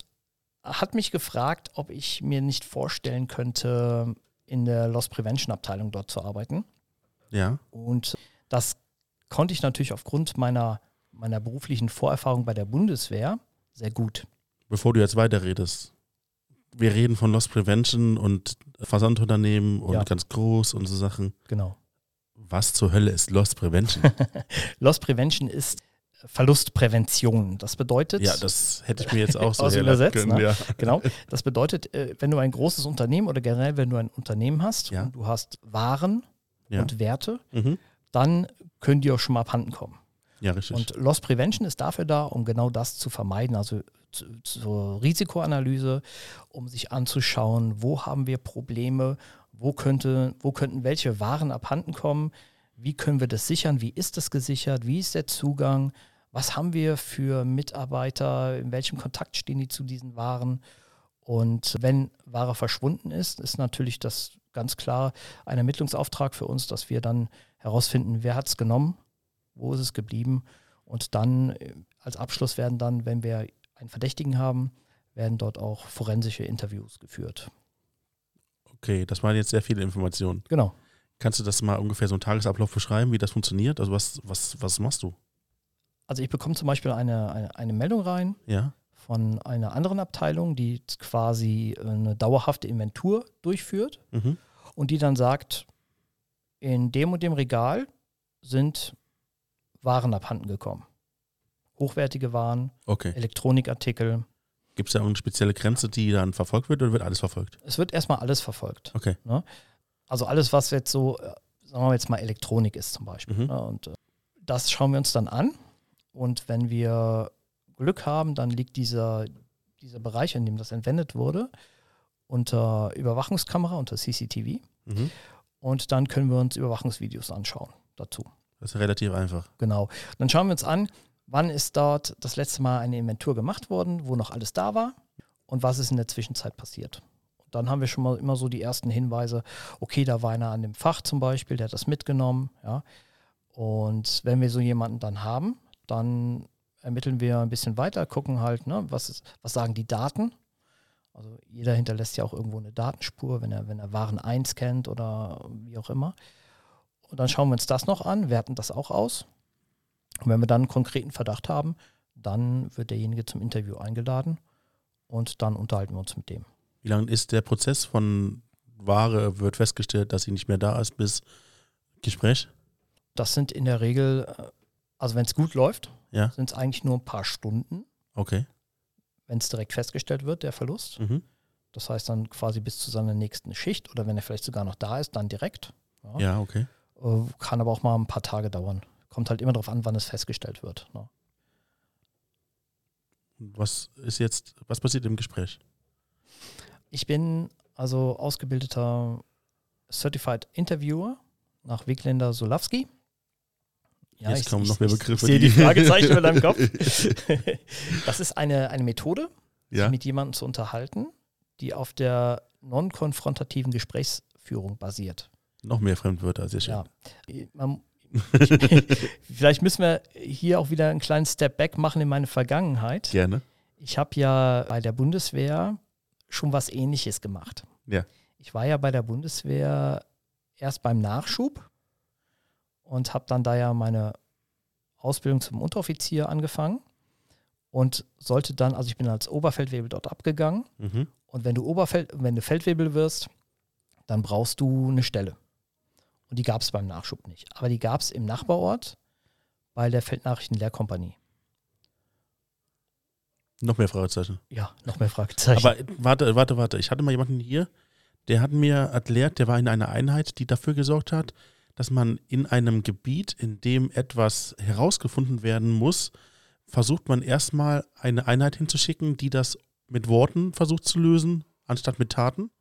hat mich gefragt, ob ich mir nicht vorstellen könnte, in der Loss Prevention Abteilung dort zu arbeiten. Ja. Und das konnte ich natürlich aufgrund meiner, meiner beruflichen Vorerfahrung bei der Bundeswehr sehr gut. Bevor du jetzt weiterredest. Wir reden von Loss Prevention und Versandunternehmen und Ja. ganz groß und so Sachen. Genau. Was zur Hölle ist Loss Prevention? Loss Prevention ist Verlustprävention. Das bedeutet, ja, das hätte ich mir jetzt auch so Aus übersetzt, können. ne? Ja. genau, das bedeutet, äh, wenn du ein großes Unternehmen oder generell, wenn du ein Unternehmen hast Ja. und du hast Waren Ja. und Werte, Mhm. dann können die auch schon mal abhanden kommen. ja, richtig. Und Loss Prevention ist dafür da, um genau das zu vermeiden, also zu, zur Risikoanalyse, um sich anzuschauen, wo haben wir Probleme, wo, könnte, wo könnten welche Waren abhanden kommen, wie können wir das sichern, wie ist das gesichert, wie ist der Zugang, was haben wir für Mitarbeiter, in welchem Kontakt stehen die zu diesen Waren. Und wenn Ware verschwunden ist, ist natürlich das ganz klar ein Ermittlungsauftrag für uns, dass wir dann herausfinden, wer hat es genommen, wo ist es geblieben. Und dann äh, als Abschluss werden dann, wenn wir einen Verdächtigen haben, werden dort auch forensische Interviews geführt. Okay, das waren jetzt sehr viele Informationen. Genau. Kannst du das mal ungefähr so einen Tagesablauf beschreiben, wie das funktioniert? Also was, was, was machst du? Also ich bekomme zum Beispiel eine, eine, eine Meldung rein Ja. von einer anderen Abteilung, die quasi eine dauerhafte Inventur durchführt Mhm. und die dann sagt, in dem und dem Regal sind Waren abhanden gekommen. Hochwertige Waren, Okay. Elektronikartikel, Gibt es da eine spezielle Grenze, die dann verfolgt wird oder wird alles verfolgt? Es wird erstmal alles verfolgt. Okay. Ne? Also alles, was jetzt so, äh, sagen wir jetzt mal Elektronik ist zum Beispiel. Mhm. Ne? Und äh, das schauen wir uns dann an. Und wenn wir Glück haben, dann liegt dieser, dieser Bereich, in dem das entwendet wurde, unter Überwachungskamera, unter CCTV. Mhm. Und dann können wir uns Überwachungsvideos anschauen dazu. Das ist relativ einfach. Genau. Dann schauen wir uns an, wann ist dort das letzte Mal eine Inventur gemacht worden, wo noch alles da war und was ist in der Zwischenzeit passiert. Und dann haben wir schon mal immer so die ersten Hinweise, okay, da war einer an dem Fach zum Beispiel, der hat das mitgenommen, ja. Und wenn wir so jemanden dann haben, dann ermitteln wir ein bisschen weiter, gucken halt, ne, was, ist, was sagen die Daten. Also jeder hinterlässt ja auch irgendwo eine Datenspur, wenn er, wenn er Waren einscannt oder wie auch immer. Und dann schauen wir uns das noch an, werten das auch aus. Und wenn wir dann einen konkreten Verdacht haben, dann wird derjenige zum Interview eingeladen und dann unterhalten wir uns mit dem. Wie lange ist der Prozess von Ware, wird festgestellt, dass sie nicht mehr da ist, bis Gespräch? Das sind in der Regel, äh, also wenn es gut läuft, Ja. sind es eigentlich nur ein paar Stunden, Okay. wenn es direkt festgestellt wird, der Verlust. Mhm. Das heißt dann quasi bis zu seiner nächsten Schicht oder wenn er vielleicht sogar noch da ist, dann direkt. Ja. Ja, okay. Äh, Kann aber auch mal ein paar Tage dauern. Kommt halt immer darauf an, wann es festgestellt wird. Ne? Was ist jetzt, was passiert im Gespräch? Ich bin also ausgebildeter Certified Interviewer nach Wigländer Solawski. Ja, Jetzt ich- kommen ich- noch mehr ich- Begriffe, Ich sehe die- Fragezeichen in deinem Kopf. Das ist eine, eine Methode, Ja. sich mit jemandem zu unterhalten, die auf der non-konfrontativen Gesprächsführung basiert. Noch mehr Fremdwörter, sehr schön. Ja. Man, vielleicht müssen wir hier auch wieder einen kleinen Step back machen in meine Vergangenheit. Gerne. Ich habe ja bei der Bundeswehr schon was ähnliches gemacht. Ja. Ich war ja bei der Bundeswehr erst beim Nachschub und habe dann da ja meine Ausbildung zum Unteroffizier angefangen und sollte dann, also ich bin als Oberfeldwebel dort abgegangen Mhm. und wenn du Oberfeld, wenn du Feldwebel wirst, dann brauchst du eine Stelle. Und die gab es beim Nachschub nicht. Aber die gab es im Nachbarort bei der Feldnachrichtenlehrkompanie. Noch mehr Fragezeichen. Ja, noch mehr Fragezeichen. Aber warte, warte, warte. Ich hatte mal jemanden hier, der hat mir erklärt, der war in einer Einheit, die dafür gesorgt hat, dass man in einem Gebiet, in dem etwas herausgefunden werden muss, versucht man erstmal eine Einheit hinzuschicken, die das mit Worten versucht zu lösen, anstatt mit Taten.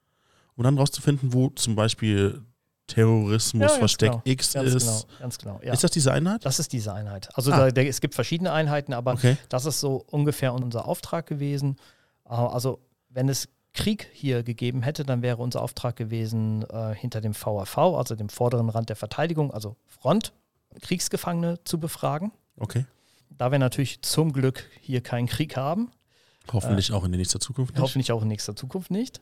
Um dann rauszufinden, wo zum Beispiel Terrorismus, Ja, Versteck genau. X Ganz ist. genau, ganz genau. Ja. Ist das diese Einheit? Das ist diese Einheit. Also Ah. da, der, es gibt verschiedene Einheiten, aber Okay. das ist so ungefähr unser Auftrag gewesen. Äh, Also wenn es Krieg hier gegeben hätte, dann wäre unser Auftrag gewesen, äh, hinter dem VRV, also dem vorderen Rand der Verteidigung, also Front, Kriegsgefangene zu befragen. Okay. Da wir natürlich zum Glück hier keinen Krieg haben, Hoffentlich auch in der nächsten Zukunft nicht. hoffentlich auch in nächster Zukunft nicht,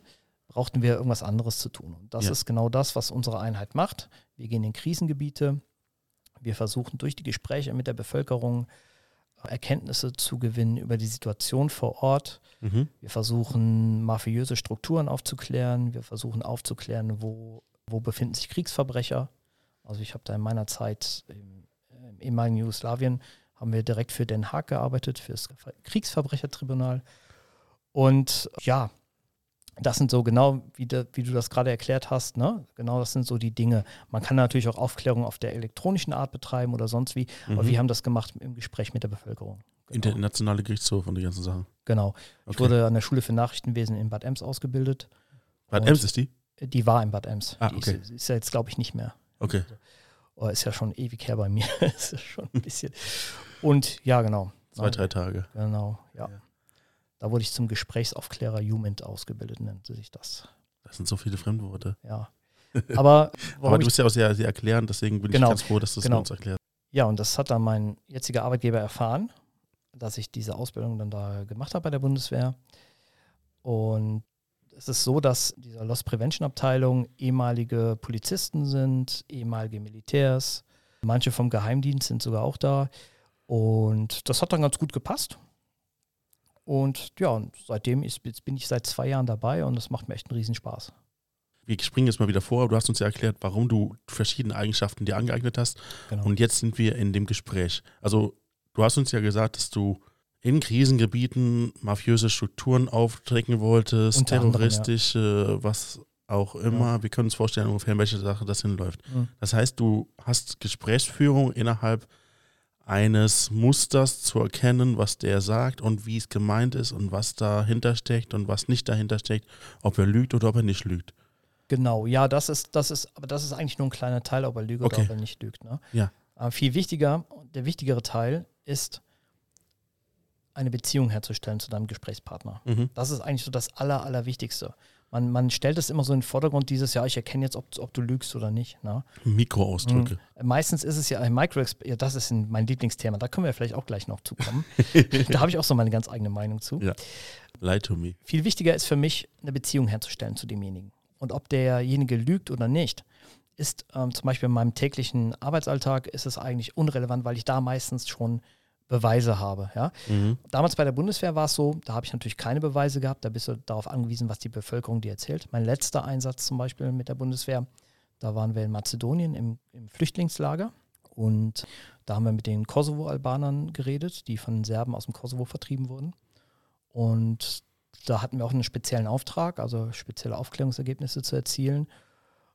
brauchten wir irgendwas anderes zu tun. Und das Ja. ist genau das, was unsere Einheit macht. Wir gehen in Krisengebiete. Wir versuchen durch die Gespräche mit der Bevölkerung äh, Erkenntnisse zu gewinnen über die Situation vor Ort. Mhm. Wir versuchen mafiöse Strukturen aufzuklären. Wir versuchen aufzuklären, wo, wo befinden sich Kriegsverbrecher. Also ich habe da in meiner Zeit im, im ehemaligen Jugoslawien haben wir direkt für Den Haag gearbeitet, für das Kriegsverbrechertribunal. Und ja, das sind so genau, wie, de, wie du das gerade erklärt hast, ne? Genau, das sind so die Dinge. Man kann natürlich auch Aufklärung auf der elektronischen Art betreiben oder sonst wie, aber Mhm. wir haben das gemacht im Gespräch mit der Bevölkerung. Genau. Internationale Gerichtshof und die ganzen Sachen. genau. Ich Okay. wurde an der Schule für Nachrichtenwesen in Bad Ems ausgebildet. Bad Ems ist die? Die war in Bad Ems. Ah, okay. ist, ist ja jetzt, glaube ich, nicht mehr. Okay. Oh, ist ja schon ewig her bei mir. ist ja schon ein bisschen. Und ja, genau. Zwei, drei Tage. Genau, ja. Ja. Da wurde ich zum Gesprächsaufklärer Jumint ausgebildet, nennt sich das. Das sind so viele Fremdworte. Ja. Aber, Aber du bist ja auch sehr, sehr erklärend, deswegen bin Genau, ich ganz froh, dass du es genau. uns erklärst. ja, und das hat dann mein jetziger Arbeitgeber erfahren, dass ich diese Ausbildung dann da gemacht habe bei der Bundeswehr. Und es ist so, dass dieser Loss Prevention Abteilung ehemalige Polizisten sind, ehemalige Militärs, manche vom Geheimdienst sind sogar auch da. Und das hat dann ganz gut gepasst. Und ja, und seitdem ist, bin ich seit zwei Jahren dabei und das macht mir echt einen Riesenspaß. Wir springen jetzt mal wieder vor. Du hast uns ja erklärt, warum du verschiedene Eigenschaften dir angeeignet hast. Genau. Und jetzt sind wir in dem Gespräch. Also, du hast uns ja gesagt, dass du in Krisengebieten mafiöse Strukturen aufdecken wolltest, Unter anderem, terroristische, was auch immer. Wir können uns vorstellen, ungefähr in welche Sache das hinläuft. Mhm. Das heißt, du hast Gesprächsführung innerhalb eines Musters zu erkennen, was der sagt und wie es gemeint ist und was dahinter steckt und was nicht dahinter steckt, ob er lügt oder ob er nicht lügt. Genau, ja, das ist, das ist, aber das ist eigentlich nur ein kleiner Teil, ob er lügt Okay. oder ob er nicht lügt. Ne? Ja. Aber viel wichtiger, der wichtigere Teil ist, eine Beziehung herzustellen zu deinem Gesprächspartner. Mhm. Das ist eigentlich so das Aller, Allerwichtigste. Man, man stellt es immer so in den Vordergrund, dieses Jahr, ich erkenne jetzt, ob, ob du lügst oder nicht. Ne? Mikroausdrücke. Meistens ist es ja ein Micro, ja, das ist ein, mein Lieblingsthema, da können wir vielleicht auch gleich noch zukommen. da habe ich auch so meine ganz eigene Meinung zu. Ja. Lie to me. Viel wichtiger ist für mich, eine Beziehung herzustellen zu demjenigen. Und ob derjenige lügt oder nicht, ist ähm, zum Beispiel in meinem täglichen Arbeitsalltag ist es eigentlich unrelevant, weil ich da meistens schon Beweise habe. Ja? Mhm. Damals bei der Bundeswehr war es so, da habe ich natürlich keine Beweise gehabt, da bist du darauf angewiesen, was die Bevölkerung dir erzählt. Mein letzter Einsatz zum Beispiel mit der Bundeswehr, da waren wir in Mazedonien im, im Flüchtlingslager und da haben wir mit den Kosovo-Albanern geredet, die von Serben aus dem Kosovo vertrieben wurden. Und da hatten wir auch einen speziellen Auftrag, also spezielle Aufklärungsergebnisse zu erzielen.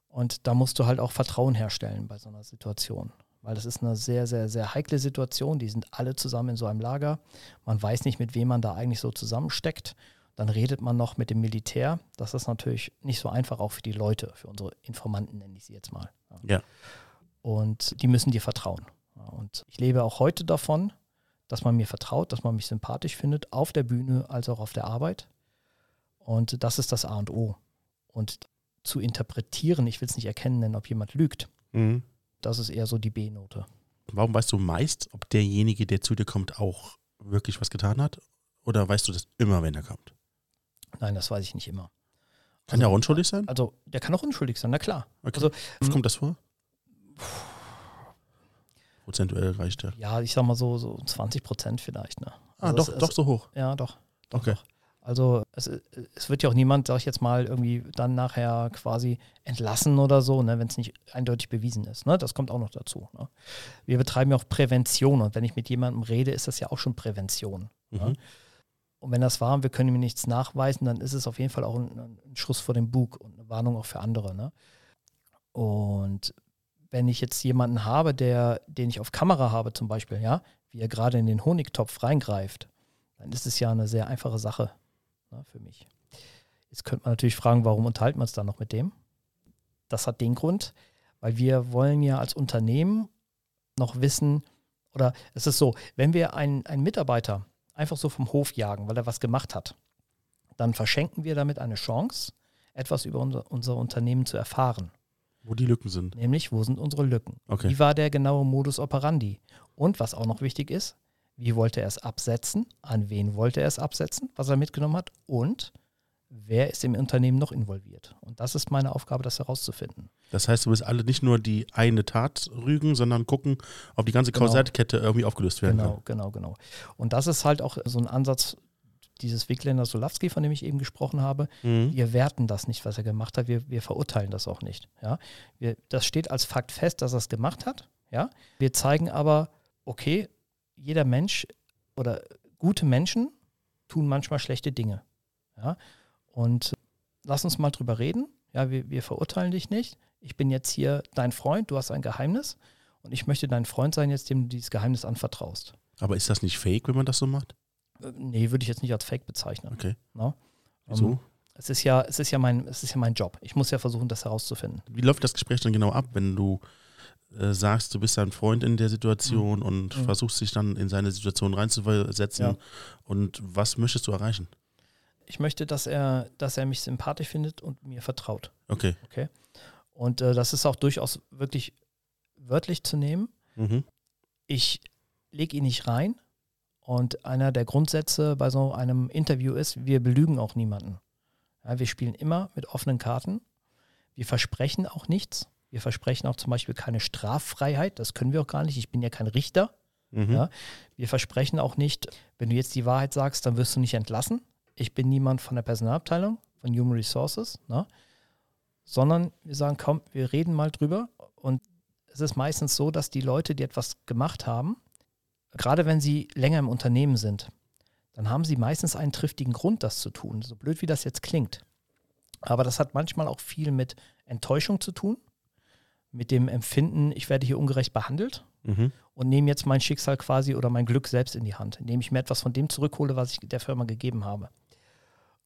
Und da musst du halt auch Vertrauen herstellen bei so einer Situation. Weil das ist eine sehr, sehr, sehr heikle Situation. Die sind alle zusammen in so einem Lager. Man weiß nicht, mit wem man da eigentlich so zusammensteckt. Dann redet man noch mit dem Militär. Das ist natürlich nicht so einfach auch für die Leute, für unsere Informanten, nenne ich sie jetzt mal. Ja. Und die müssen dir vertrauen. Und ich lebe auch heute davon, dass man mir vertraut, dass man mich sympathisch findet, auf der Bühne als auch auf der Arbeit. Und das ist das A und O. Und zu interpretieren, ich will es nicht erkennen, nennen, ob jemand lügt, Mhm. Das ist eher so die B-Note. Warum weißt du meist, ob derjenige, der zu dir kommt, auch wirklich was getan hat? Oder weißt du das immer, wenn er kommt? Nein, das weiß ich nicht immer. Kann ja auch unschuldig sein? Also, der kann auch unschuldig sein, na klar. Okay. Also, Wie kommt das vor? Prozentuell reicht der. ja, ich sag mal so, so 20 Prozent vielleicht. Ne? Ah, Also doch, es, doch so hoch. Ja, doch. doch Okay. Doch. Also es, es wird ja auch niemand, sag ich jetzt mal, irgendwie dann nachher quasi entlassen oder so, ne, wenn es nicht eindeutig bewiesen ist. Ne? Das kommt auch noch dazu. Ne? Wir betreiben ja auch Prävention und wenn ich mit jemandem rede, ist das ja auch schon Prävention. Ne? Mhm. Und wenn das war und wir können ihm nichts nachweisen, dann ist es auf jeden Fall auch ein, ein Schuss vor dem Bug und eine Warnung auch für andere. Ne? Und wenn ich jetzt jemanden habe, der, den ich auf Kamera habe zum Beispiel, ja, wie er gerade in den Honigtopf reingreift, dann ist es ja eine sehr einfache Sache ne, für mich. Jetzt könnte man natürlich fragen, warum unterhalten wir uns dann noch mit dem? Das hat den Grund, weil wir wollen ja als Unternehmen noch wissen, oder es ist so, wenn wir einen, einen Mitarbeiter einfach so vom Hof jagen, weil er was gemacht hat, dann verschenken wir damit eine Chance, etwas über unser, unser Unternehmen zu erfahren. Wo die Lücken sind. Nämlich, wo sind unsere Lücken? Okay. Wie war der genaue Modus operandi? Und was auch noch wichtig ist, wie wollte er es absetzen? An wen wollte er es absetzen, was er mitgenommen hat? Und wer ist im Unternehmen noch involviert? Und das ist meine Aufgabe, das herauszufinden. Das heißt, du willst alle nicht nur die eine Tat rügen, sondern gucken, ob die ganze Genau. Kausalkette irgendwie aufgelöst werden Genau, genau, genau. Und das ist halt auch so ein Ansatz dieses Wigländer Solawski, von dem ich eben gesprochen habe. kann. Mhm. Wir werten das nicht, was er gemacht hat. Wir, wir verurteilen das auch nicht. Ja? Wir, das steht als Fakt fest, dass er es gemacht hat. Ja? Wir zeigen aber, okay, jeder Mensch oder gute Menschen tun manchmal schlechte Dinge. Ja? Und lass uns mal drüber reden. Ja, wir, wir verurteilen dich nicht. Ich bin jetzt hier dein Freund, du hast ein Geheimnis und ich möchte dein Freund sein, jetzt dem du dieses Geheimnis anvertraust. Aber ist das nicht fake, wenn man das so macht? Äh, Nee, würde ich jetzt nicht als Fake bezeichnen. Okay. Ne? Wieso? Ähm, es ist ja, es ist ja mein, es ist ja mein Job. Ich muss ja versuchen, das herauszufinden. Wie läuft das Gespräch dann genau ab, wenn du äh, sagst, du bist ein Freund in der Situation und Mhm. versuchst dich dann in seine Situation reinzuversetzen? Ja. Und was möchtest du erreichen? Ich möchte, dass er, dass er mich sympathisch findet und mir vertraut. Okay. Und äh, das ist auch durchaus wirklich wörtlich zu nehmen. Mhm. Ich lege ihn nicht rein. Und einer der Grundsätze bei so einem Interview ist, wir belügen auch niemanden. Ja, wir spielen immer mit offenen Karten. Wir versprechen auch nichts. Wir versprechen auch zum Beispiel keine Straffreiheit. Das können wir auch gar nicht. Ich bin ja kein Richter. Mhm. Ja. Wir versprechen auch nicht, wenn du jetzt die Wahrheit sagst, dann wirst du nicht entlassen. Ich bin niemand von der Personalabteilung, von Human Resources, ne? sondern wir sagen, komm, wir reden mal drüber. Und es ist meistens so, dass die Leute, die etwas gemacht haben, gerade wenn sie länger im Unternehmen sind, dann haben sie meistens einen triftigen Grund, das zu tun, so blöd wie das jetzt klingt. Aber das hat manchmal auch viel mit Enttäuschung zu tun, mit dem Empfinden, ich werde hier ungerecht behandelt Mhm. und nehme jetzt mein Schicksal quasi oder mein Glück selbst in die Hand, indem ich mir etwas von dem zurückhole, was ich der Firma gegeben habe.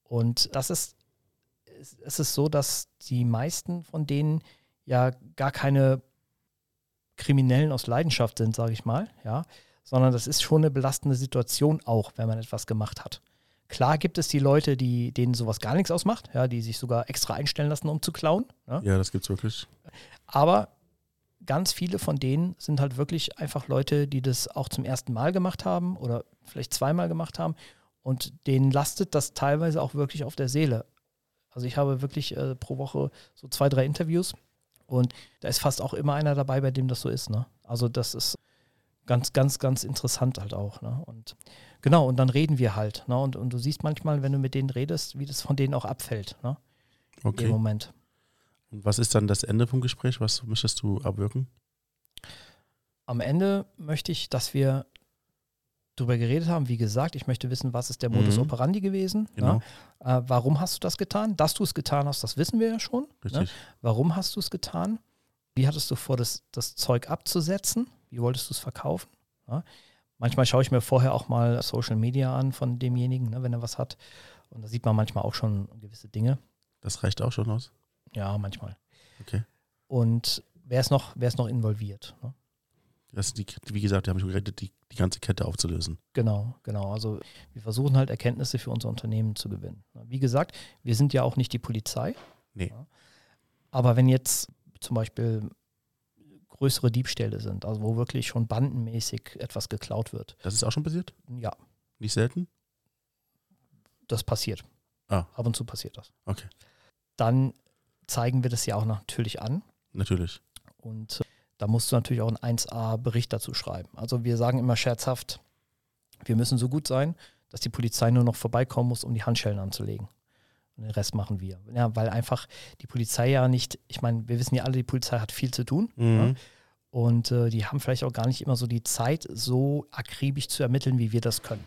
Und das ist, es es ist so, dass die meisten von denen ja gar keine Kriminellen aus Leidenschaft sind, sage ich mal, ja, sondern das ist schon eine belastende Situation auch, wenn man etwas gemacht hat. Klar gibt es die Leute, die, denen sowas gar nichts ausmacht, ja, die sich sogar extra einstellen lassen, um zu klauen. Ja. Ja, das gibt's wirklich. Aber ganz viele von denen sind halt wirklich einfach Leute, die das auch zum ersten Mal gemacht haben oder vielleicht zweimal gemacht haben und denen lastet das teilweise auch wirklich auf der Seele. Also ich habe wirklich äh, pro Woche so zwei, drei Interviews und da ist fast auch immer einer dabei, bei dem das so ist. Ne? Also das ist ganz, ganz, ganz interessant halt auch. Ne? Und genau, und dann reden wir halt. Ne? Und, und du siehst manchmal, wenn du mit denen redest, wie das von denen auch abfällt ne? im Okay. Moment. Und was ist dann das Ende vom Gespräch? Was möchtest du abwirken? Am Ende möchte ich, dass wir darüber geredet haben. Wie gesagt, ich möchte wissen, was ist der Modus Mhm. operandi gewesen? Genau. Ja? Äh, warum hast du das getan? Dass du es getan hast, das wissen wir ja schon. Ne? Richtig. Warum hast du es getan? Wie hattest du vor, das, das Zeug abzusetzen? Wie wolltest du es verkaufen? Ja? Manchmal schaue ich mir vorher auch mal Social Media an von demjenigen, ne, wenn er was hat. Und da sieht man manchmal auch schon gewisse Dinge. Das reicht auch schon aus. Ja, manchmal. Okay. Und wer ist noch, wer ist noch involviert? Ne? Das die, wie gesagt, wir haben schon geredet, die, die ganze Kette aufzulösen. Genau, genau. Also wir versuchen halt Erkenntnisse für unser Unternehmen zu gewinnen. Wie gesagt, wir sind ja auch nicht die Polizei. Nee. Ja. Aber wenn jetzt zum Beispiel größere Diebstähle sind, also wo wirklich schon bandenmäßig etwas geklaut wird, Das ist auch schon passiert? ja, Nicht selten? das passiert. Ah. Ab und zu passiert das. Okay. Dann zeigen wir das ja auch natürlich an. Natürlich. Und äh, da musst du natürlich auch einen 1A-Bericht dazu schreiben. Also wir sagen immer scherzhaft, wir müssen so gut sein, dass die Polizei nur noch vorbeikommen muss, um die Handschellen anzulegen. Und den Rest machen wir. Ja, weil einfach die Polizei ja nicht, ich meine, wir wissen ja alle, die Polizei hat viel zu tun. Ja, Mhm. und äh, die haben vielleicht auch gar nicht immer so die Zeit, so akribisch zu ermitteln, wie wir das können.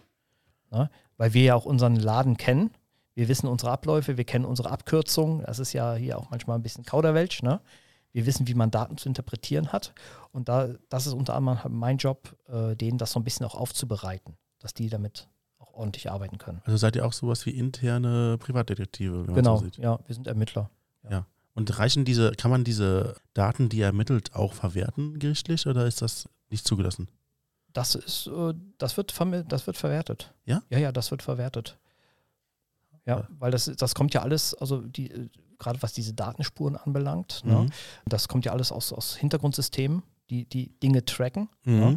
Ne? Weil wir ja auch unseren Laden kennen. Wir wissen unsere Abläufe, wir kennen unsere Abkürzungen. Das ist ja hier auch manchmal ein bisschen Kauderwelsch. Ne? Wir wissen, wie man Daten zu interpretieren hat. Und da, das ist unter anderem mein Job, äh, denen das so ein bisschen auch aufzubereiten, dass die damit ordentlich arbeiten können. Also seid ihr auch sowas wie interne Privatdetektive, wenn man Genau, so sieht. ja, wir sind Ermittler. Und reichen diese, kann man diese Daten, die ihr ermittelt, auch verwerten gerichtlich oder ist das nicht zugelassen? Das ist, äh, das wird, das wird verwertet. Ja? Ja, ja, das wird verwertet. Ja, Ja. weil das, das kommt ja alles, also die, äh, gerade was diese Datenspuren anbelangt, ne, Mhm. das kommt ja alles aus, aus Hintergrundsystemen, die die Dinge tracken. Mhm. Ja.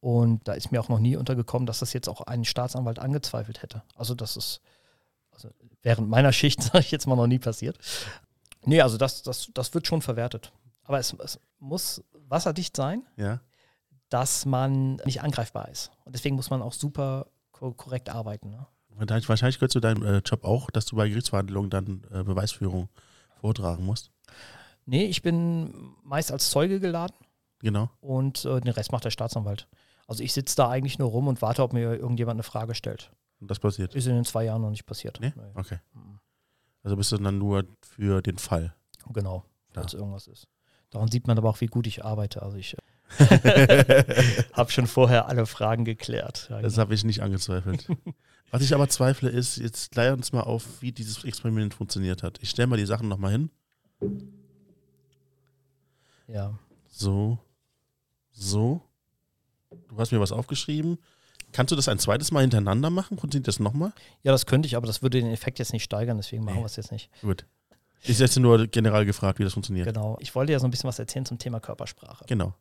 Und da ist mir auch noch nie untergekommen, dass das jetzt auch ein Staatsanwalt angezweifelt hätte. Also das ist also während meiner Schicht, sage ich jetzt mal, noch nie passiert. Nee, also das, das, das wird schon verwertet. Aber es, es muss wasserdicht sein Ja. dass man nicht angreifbar ist. Und deswegen muss man auch super ko korrekt arbeiten. Ne? Wahrscheinlich, wahrscheinlich gehört zu deinem äh, Job auch, dass du bei Gerichtsverhandlungen dann äh, Beweisführung vortragen musst. Nee, ich bin meist als Zeuge geladen Genau. und äh, den Rest macht der Staatsanwalt. Also ich sitze da eigentlich nur rum und warte, ob mir irgendjemand eine Frage stellt. Und das passiert. Ist in den zwei Jahren noch nicht passiert. Nee? Nee. Okay. Mhm. Also bist du dann nur für den Fall. Genau, Ja. falls irgendwas ist. Daran sieht man aber auch, wie gut ich arbeite. Also ich habe schon vorher alle Fragen geklärt. Ja, Das genau. habe ich nicht angezweifelt. Was ich aber zweifle, ist, jetzt leih uns mal auf, wie dieses Experiment funktioniert hat. Ich stelle mal die Sachen nochmal hin. ja. So. So. Du hast mir was aufgeschrieben. Kannst du das ein zweites Mal hintereinander machen? Funktioniert das nochmal? ja, das könnte ich, aber das würde den Effekt jetzt nicht steigern, deswegen machen Nee. wir es jetzt nicht. Gut. Ich setze nur general gefragt, wie das funktioniert. Genau. Ich wollte ja so ein bisschen was erzählen zum Thema Körpersprache. Genau.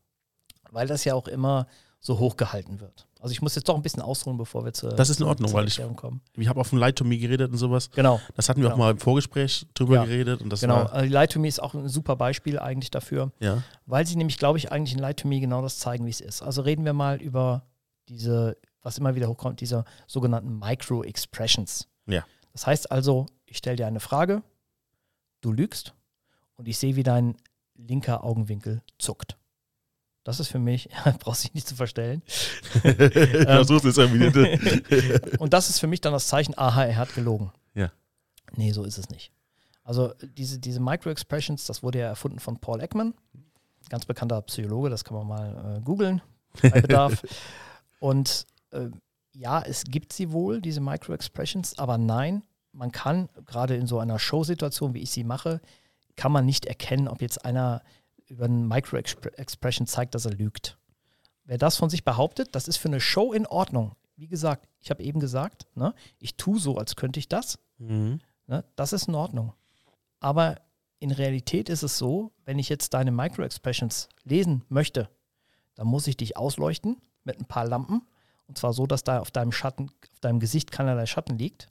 weil das ja auch immer so hochgehalten wird. Also ich muss jetzt doch ein bisschen ausholen, bevor wir zur, Das ist in Ordnung, weil ich- kommen. Ich habe auch von Light to Me geredet und sowas. Genau, Das hatten wir auch Genau. mal im Vorgespräch drüber Ja. geredet. Und das genau. war, Also Lie to Me ist auch ein super Beispiel eigentlich dafür, ja. weil sie nämlich, glaube ich, eigentlich in Lie to Me genau das zeigen, wie es ist. Also reden wir mal über diese, was immer wieder hochkommt, diese sogenannten Micro-Expressions. Ja. Das heißt also, ich stelle dir eine Frage, du lügst und ich sehe, wie dein linker Augenwinkel zuckt. Das ist für mich, brauchst dich nicht zu verstellen. versuch's jetzt irgendwie. Und das ist für mich dann das Zeichen, aha, er hat gelogen. Ja. Nee, so ist es nicht. Also diese, diese Micro-Expressions, das wurde ja erfunden von Paul Ekman, ganz bekannter Psychologe, das kann man mal äh, googeln bei Bedarf. Und äh, ja, es gibt sie wohl, diese Micro-Expressions, aber nein, man kann gerade in so einer Show-Situation, wie ich sie mache, kann man nicht erkennen, ob jetzt einer über einen Micro-Expression zeigt, dass er lügt. Wer das von sich behauptet, das ist für eine Show in Ordnung. Wie gesagt, ich habe eben gesagt, ne, ich tue so, als könnte ich das. Mhm. Ne, das ist in Ordnung. Aber in Realität ist es so, wenn ich jetzt deine Micro-Expressions lesen möchte, dann muss ich dich ausleuchten mit ein paar Lampen. Und zwar so, dass da auf deinem Schatten, auf deinem Gesicht keinerlei Schatten liegt.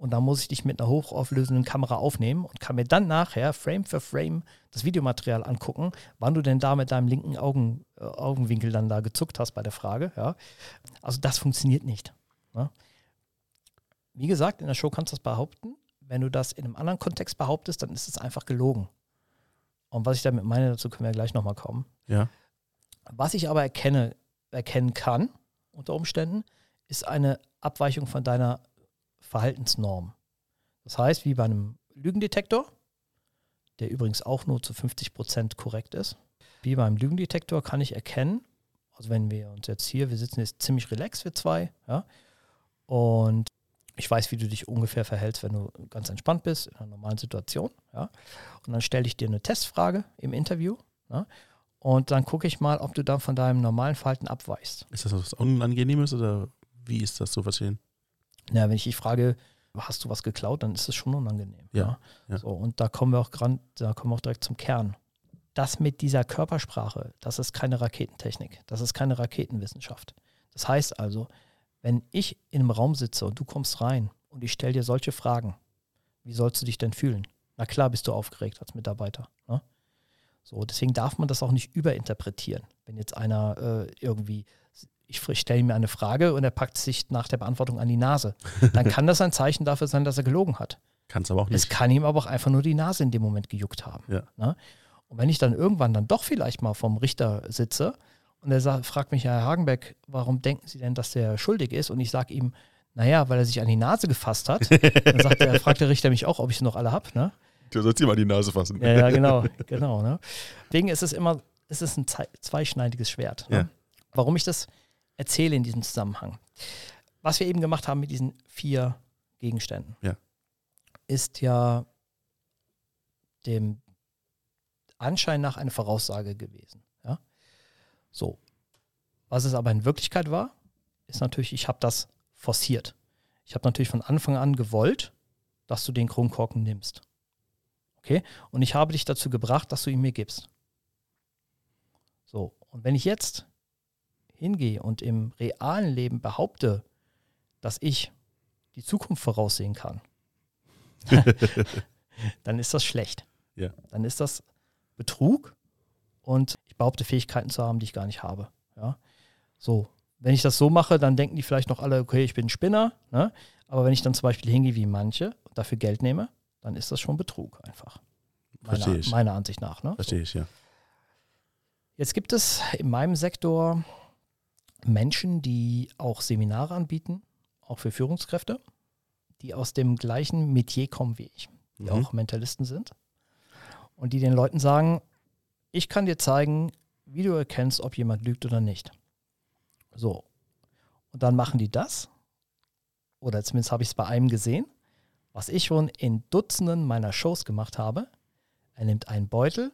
Und dann muss ich dich mit einer hochauflösenden Kamera aufnehmen und kann mir dann nachher Frame für Frame das Videomaterial angucken, wann du denn da mit deinem linken Augen, äh, Augenwinkel dann da gezuckt hast bei der Frage. Ja. Also das funktioniert nicht. Ne? Wie gesagt, in der Show kannst du das behaupten. Wenn du das in einem anderen Kontext behauptest, dann ist es einfach gelogen. Und was ich damit meine, dazu können wir gleich nochmal kommen. Ja. Was ich aber erkenne, erkennen kann, unter Umständen, ist eine Abweichung von deiner Verhaltensnorm. Das heißt, wie bei einem Lügendetektor, der übrigens auch nur zu 50 Prozent korrekt ist, wie beim Lügendetektor kann ich erkennen, also wenn wir uns jetzt hier, wir sitzen jetzt ziemlich relaxed, wir zwei, ja, und ich weiß, wie du dich ungefähr verhältst, wenn du ganz entspannt bist in einer normalen Situation, ja, und dann stelle ich dir eine Testfrage im Interview, ja, und dann gucke ich mal, ob du dann von deinem normalen Verhalten abweichst. Ist das was Unangenehmes oder wie ist das zu verstehen? Ja, wenn ich dich frage, hast du was geklaut, dann ist es schon unangenehm. Ja, ja. ja. So, und da kommen wir auch gran, da kommen wir auch direkt zum Kern. Das mit dieser Körpersprache, das ist keine Raketentechnik, das ist keine Raketenwissenschaft. Das heißt also, wenn ich in einem Raum sitze und du kommst rein und ich stelle dir solche Fragen, wie sollst du dich denn fühlen? Na klar bist du aufgeregt als Mitarbeiter. Ne? So, deswegen darf man das auch nicht überinterpretieren. Wenn jetzt einer äh, irgendwie ich stelle mir eine Frage und er packt sich nach der Beantwortung an die Nase. Dann kann das ein Zeichen dafür sein, dass er gelogen hat. Kann es aber auch nicht. Es kann ihm aber auch einfach nur die Nase in dem Moment gejuckt haben. Ja. Ne? Und wenn ich dann irgendwann dann doch vielleicht mal vom Richter sitze und er sagt, fragt mich, Herr Hagenbeck, warum denken Sie denn, dass der schuldig ist? Und ich sage ihm, naja, weil er sich an die Nase gefasst hat. dann sagt er, fragt der Richter mich auch, ob ich sie noch alle habe. Ne? Du sollst ihm an die Nase fassen. Ja, ja, genau. genau ne? Deswegen ist es immer, es ist ein zweischneidiges Schwert. Ne? Ja. Warum ich das erzähle in diesem Zusammenhang. Was wir eben gemacht haben mit diesen vier Gegenständen, Ja. ist ja dem Anschein nach eine Voraussage gewesen. Ja? So. Was es aber in Wirklichkeit war, ist natürlich, ich habe das forciert. Ich habe natürlich von Anfang an gewollt, dass du den Kronkorken nimmst. Okay? Und ich habe dich dazu gebracht, dass du ihn mir gibst. So. Und wenn ich jetzt hingehe und im realen Leben behaupte, dass ich die Zukunft voraussehen kann, dann ist das schlecht. Ja. Dann ist das Betrug und ich behaupte Fähigkeiten zu haben, die ich gar nicht habe. Ja? So, wenn ich das so mache, dann denken die vielleicht noch alle, okay, ich bin ein Spinner. Ne? Aber wenn ich dann zum Beispiel hingehe wie manche und dafür Geld nehme, dann ist das schon Betrug einfach. Verstehe Meiner, ich. meiner Ansicht nach. Ne? Verstehe ich, ja. Jetzt gibt es in meinem Sektor Menschen, die auch Seminare anbieten, auch für Führungskräfte, die aus dem gleichen Metier kommen wie ich, die Mhm. auch Mentalisten sind und die den Leuten sagen, ich kann dir zeigen, wie du erkennst, ob jemand lügt oder nicht. So. Und dann machen die das, oder zumindest habe ich es bei einem gesehen, was ich schon in Dutzenden meiner Shows gemacht habe. Er nimmt einen Beutel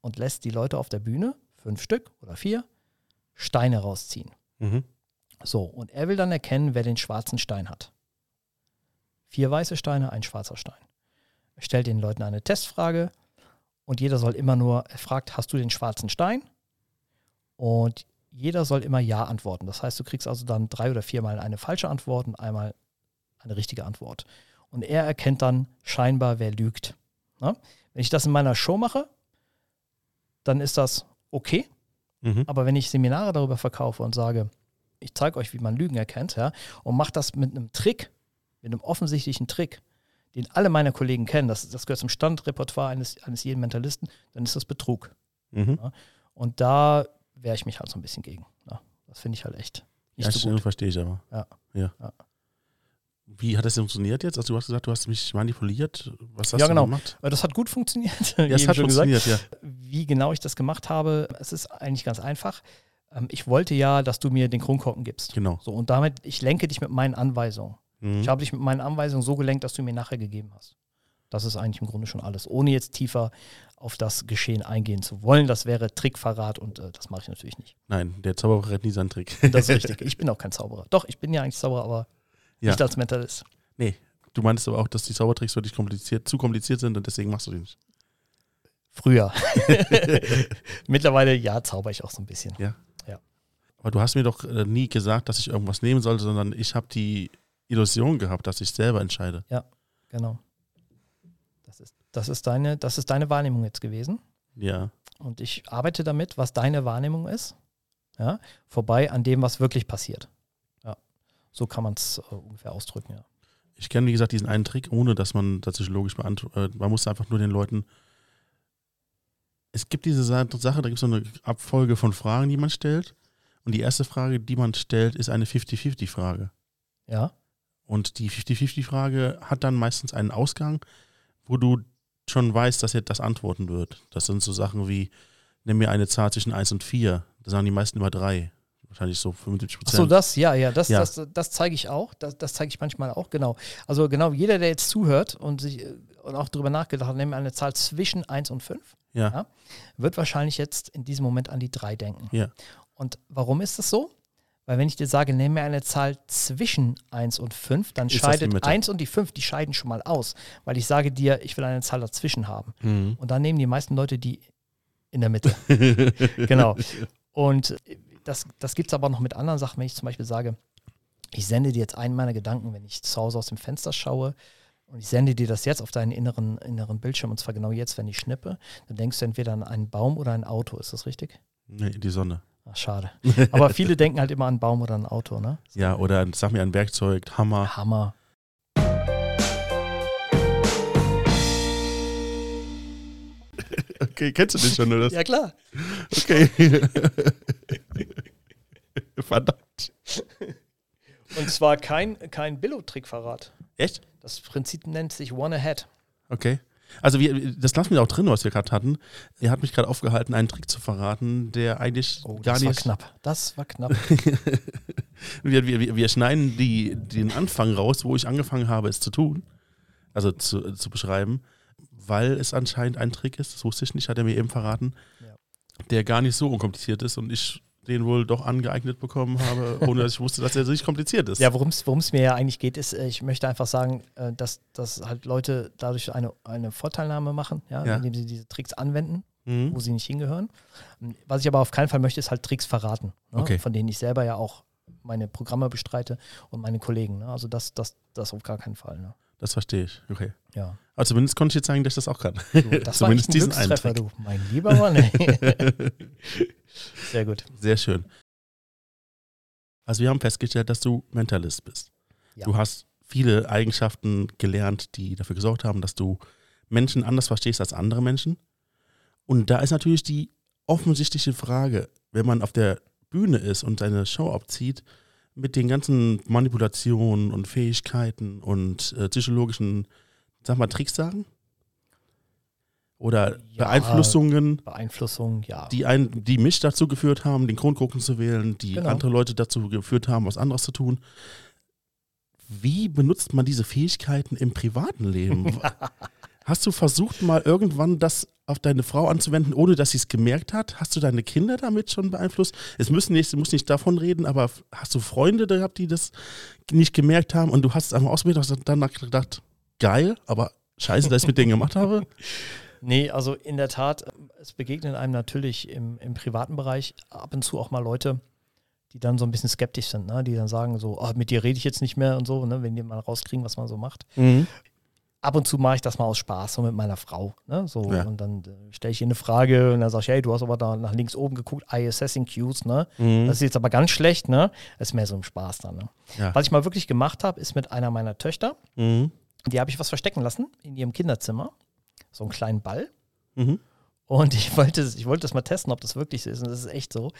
und lässt die Leute auf der Bühne, fünf Stück oder vier, Steine rausziehen. Mhm. So, und er will dann erkennen, wer den schwarzen Stein hat. Vier weiße Steine, ein schwarzer Stein. Er stellt den Leuten eine Testfrage und jeder soll immer nur, er fragt, hast du den schwarzen Stein? Und jeder soll immer Ja antworten. Das heißt, du kriegst also dann drei oder viermal eine falsche Antwort und einmal eine richtige Antwort. Und er erkennt dann scheinbar, wer lügt. Na? Wenn ich das in meiner Show mache, dann ist das okay. Mhm. Aber wenn ich Seminare darüber verkaufe und sage, ich zeige euch, wie man Lügen erkennt, ja, und mache das mit einem Trick, mit einem offensichtlichen Trick, den alle meine Kollegen kennen, das, das gehört zum Standrepertoire eines, eines jeden Mentalisten, dann ist das Betrug. Mhm. Und da wehre ich mich halt so ein bisschen gegen. Ja, das finde ich halt echt nicht Ja, so gut. verstehe ich aber. Ja. ja. Ja. Wie hat das funktioniert jetzt? Also du hast gesagt, du hast mich manipuliert. Was hast Ja, du genau. gemacht? Aber Das hat gut funktioniert. Ja, es hat funktioniert, ja. Wie genau ich das gemacht habe, es ist eigentlich ganz einfach. Ähm, Ich wollte ja, dass du mir den Kronkorken gibst. Genau. So, und damit, ich lenke dich mit meinen Anweisungen. Mhm. Ich habe dich mit meinen Anweisungen so gelenkt, dass du mir nachher gegeben hast. Das ist eigentlich im Grunde schon alles, ohne jetzt tiefer auf das Geschehen eingehen zu wollen. Das wäre Trickverrat und äh, das mache ich natürlich nicht. Nein, der Zauberer verrät nie seinen Trick. Das ist richtig. Ich bin auch kein Zauberer. Doch, ich bin ja eigentlich Zauberer, aber Ja. nicht als Mentalist. nee, du meinst aber auch, dass die Zaubertricks für dich kompliziert, zu kompliziert sind und deswegen machst du die nicht. Früher. Mittlerweile, ja, zauber ich auch so ein bisschen. Aber du hast mir doch äh, nie gesagt, dass ich irgendwas nehmen sollte, sondern ich habe die Illusion gehabt, dass ich selber entscheide. Genau. Das ist, das, ist deine, das ist deine Wahrnehmung jetzt gewesen. Ja. Und ich arbeite damit, was deine Wahrnehmung ist. Ja, vorbei an dem, was wirklich passiert. So kann man es äh, ungefähr ausdrücken, ja. Ich kenne, wie gesagt, diesen einen Trick, ohne dass man das logisch beantwortet. Man muss einfach nur den Leuten. Es gibt diese Sa- Sache, da gibt es so eine Abfolge von Fragen, die man stellt. Und die erste Frage, die man stellt, ist eine 50-50-Frage. Ja, Und die 50-50-Frage hat dann meistens einen Ausgang, wo du schon weißt, dass er das antworten wird. Das sind so Sachen wie, nimm mir eine Zahl zwischen 1 und 4. Da sagen die meisten immer 3. Wahrscheinlich so 75 Achso, Prozent. das, ja, ja, das, Ja. das, das zeige ich auch. Das, das zeige ich manchmal auch, genau. Also genau, jeder, der jetzt zuhört und sich äh, und auch darüber nachgedacht hat, nehmen wir eine Zahl zwischen 1 und 5, Ja. Ja. wird wahrscheinlich jetzt in diesem Moment an die 3 denken. Ja. Und warum ist das so? Weil wenn ich dir sage, nehme mir eine Zahl zwischen 1 und 5, dann Ist scheidet Mitte? 1 und die 5, die scheiden schon mal aus. Weil ich sage dir, ich will eine Zahl dazwischen haben. Mhm. Und dann nehmen die meisten Leute die in der Mitte. genau. Und das, das gibt es aber noch mit anderen Sachen, wenn ich zum Beispiel sage, ich sende dir jetzt einen meiner Gedanken, wenn ich zu Hause aus dem Fenster schaue und ich sende dir das jetzt auf deinen inneren, inneren Bildschirm und zwar genau jetzt, wenn ich schnippe, dann denkst du entweder an einen Baum oder ein Auto. Ist das richtig? Nee, die Sonne. Ach, schade. Aber viele denken halt immer an einen Baum oder ein Auto, ne? Ja, oder sag mir ein Werkzeug, Hammer. Hammer. Okay, kennst du den schon, oder? Ja, klar. Okay. Verdammt. Und zwar kein, kein Billo-Trickverrat. Echt? Das Prinzip nennt sich One Ahead. Okay. Also wir, das lassen wir auch drin, was wir gerade hatten. Er hat mich gerade aufgehalten, einen Trick zu verraten, der eigentlich Oh, gar das nicht. war knapp. Das war knapp. wir, wir, wir- wir schneiden die, den Anfang raus, wo ich angefangen habe, es zu tun. Also zu, zu beschreiben, weil es anscheinend ein Trick ist, das wusste ich nicht, hat er mir eben verraten, Ja. der gar nicht so unkompliziert ist und ich den wohl doch angeeignet bekommen habe, ohne dass ich wusste, dass er nicht kompliziert ist. Ja, worum es mir ja eigentlich geht, ist, äh, ich möchte einfach sagen, äh, dass, dass halt Leute dadurch eine, eine Vorteilnahme machen, ja, Ja. indem sie diese Tricks anwenden, Mhm. wo sie nicht hingehören. Was ich aber auf keinen Fall möchte, ist halt Tricks verraten, ne, Okay. von denen ich selber ja auch meine Programme bestreite und meine Kollegen. Ne? Also das, das, das auf gar keinen Fall. Ne? Das verstehe ich. Okay. Ja. Aber zumindest konnte ich jetzt sagen, dass ich das auch kann. Du, das war Zumindest ein diesen einen Trick. du, mein lieber Mann. Sehr gut. Sehr schön. Also wir haben festgestellt, dass du Mentalist bist. Ja. Du hast viele Eigenschaften gelernt, die dafür gesorgt haben, dass du Menschen anders verstehst als andere Menschen. Und da ist natürlich die offensichtliche Frage, wenn man auf der Bühne ist und seine Show abzieht, mit den ganzen Manipulationen und Fähigkeiten und äh, psychologischen, sag mal, Tricks sagen? Oder Ja. Beeinflussungen, Beeinflussung, ja. die, ein, die mich dazu geführt haben, den Kronkorken zu wählen, die Genau. andere Leute dazu geführt haben, was anderes zu tun. Wie benutzt man diese Fähigkeiten im privaten Leben? Hast du versucht, mal irgendwann das auf deine Frau anzuwenden, ohne dass sie es gemerkt hat? Hast du deine Kinder damit schon beeinflusst? Es müssen nicht, du musst nicht davon reden, aber hast du Freunde gehabt, die das nicht gemerkt haben und du hast es einfach ausprobiert und hast dann gedacht, geil, aber scheiße, dass ich mit denen gemacht habe? Nee, also in der Tat, es begegnen einem natürlich im, im privaten Bereich ab und zu auch mal Leute, die dann so ein bisschen skeptisch sind, ne? die dann sagen so, oh, mit dir rede ich jetzt nicht mehr und so, ne? wenn die mal rauskriegen, was man so macht. Ab und zu mache ich das mal aus Spaß, so mit meiner Frau. Ne? So, Ja. Und dann äh, stelle ich ihr eine Frage und dann sage ich, hey, du hast aber da nach links oben geguckt, eye assessing cues, ne? Mhm. Das ist jetzt aber ganz schlecht, ne? Das ist mehr so ein Spaß dann. Ne? Ja. Was ich mal wirklich gemacht habe, ist mit einer meiner Töchter, Mhm. die habe ich was verstecken lassen in ihrem Kinderzimmer. So einen kleinen Ball. Mhm. Und ich wollte, ich wollte das mal testen, ob das wirklich so ist. Und das ist echt so.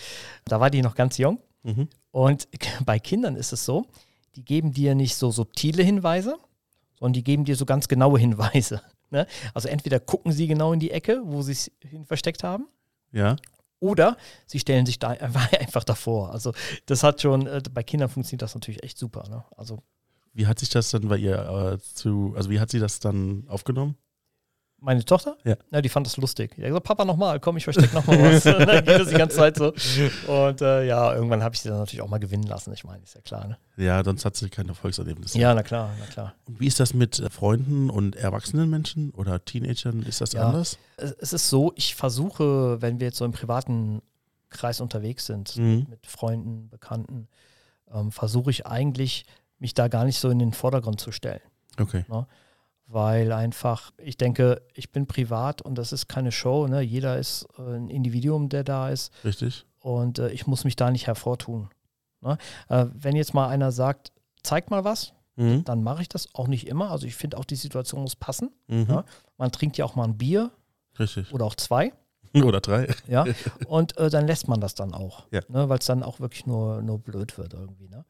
Da war die noch ganz jung. Mhm. Und bei Kindern ist es so, die geben dir nicht so subtile Hinweise, sondern die geben dir so ganz genaue Hinweise. Ne? Also entweder gucken sie genau in die Ecke, wo sie es hin versteckt haben, Ja. oder sie stellen sich da einfach davor. Also das hat schon, äh, bei Kindern funktioniert das natürlich echt super. Ne? Also Wie hat sich das dann bei ihr äh, zu, also wie hat sie das dann aufgenommen? Meine Tochter, Ja. Na, die fand das lustig. Die hat gesagt, Papa, nochmal, komm, ich verstecke nochmal was. Und dann geht das die ganze Zeit so. Und äh, ja, irgendwann habe ich sie dann natürlich auch mal gewinnen lassen. Ich meine, ist ja klar. Ne? Ja, sonst hat sie kein Erfolgserlebnis. Ja, na klar, na klar. Und wie ist das mit äh, Freunden und erwachsenen Menschen oder Teenagern? Ist das Ja. anders? Es, ist so, ich versuche, wenn wir jetzt so im privaten Kreis unterwegs sind, Mhm. mit Freunden, Bekannten, ähm, versuche ich eigentlich, mich da gar nicht so in den Vordergrund zu stellen. Okay. Weil einfach, ich denke, ich bin privat und das ist keine Show. Ne? Jeder ist äh, ein Individuum, der da ist. Richtig? und äh, ich muss mich da nicht hervortun. Ne? Äh, wenn jetzt mal einer sagt, zeig mal was, Mhm. dann mache ich das auch nicht immer. Also ich finde auch die Situation muss passen. Mhm. Ja. Man trinkt ja auch mal ein Bier Richtig. oder auch zwei, Oder drei. ja, und äh, dann lässt man das dann auch, Ja. ne? weil es dann auch wirklich nur, nur blöd wird irgendwie. Ne?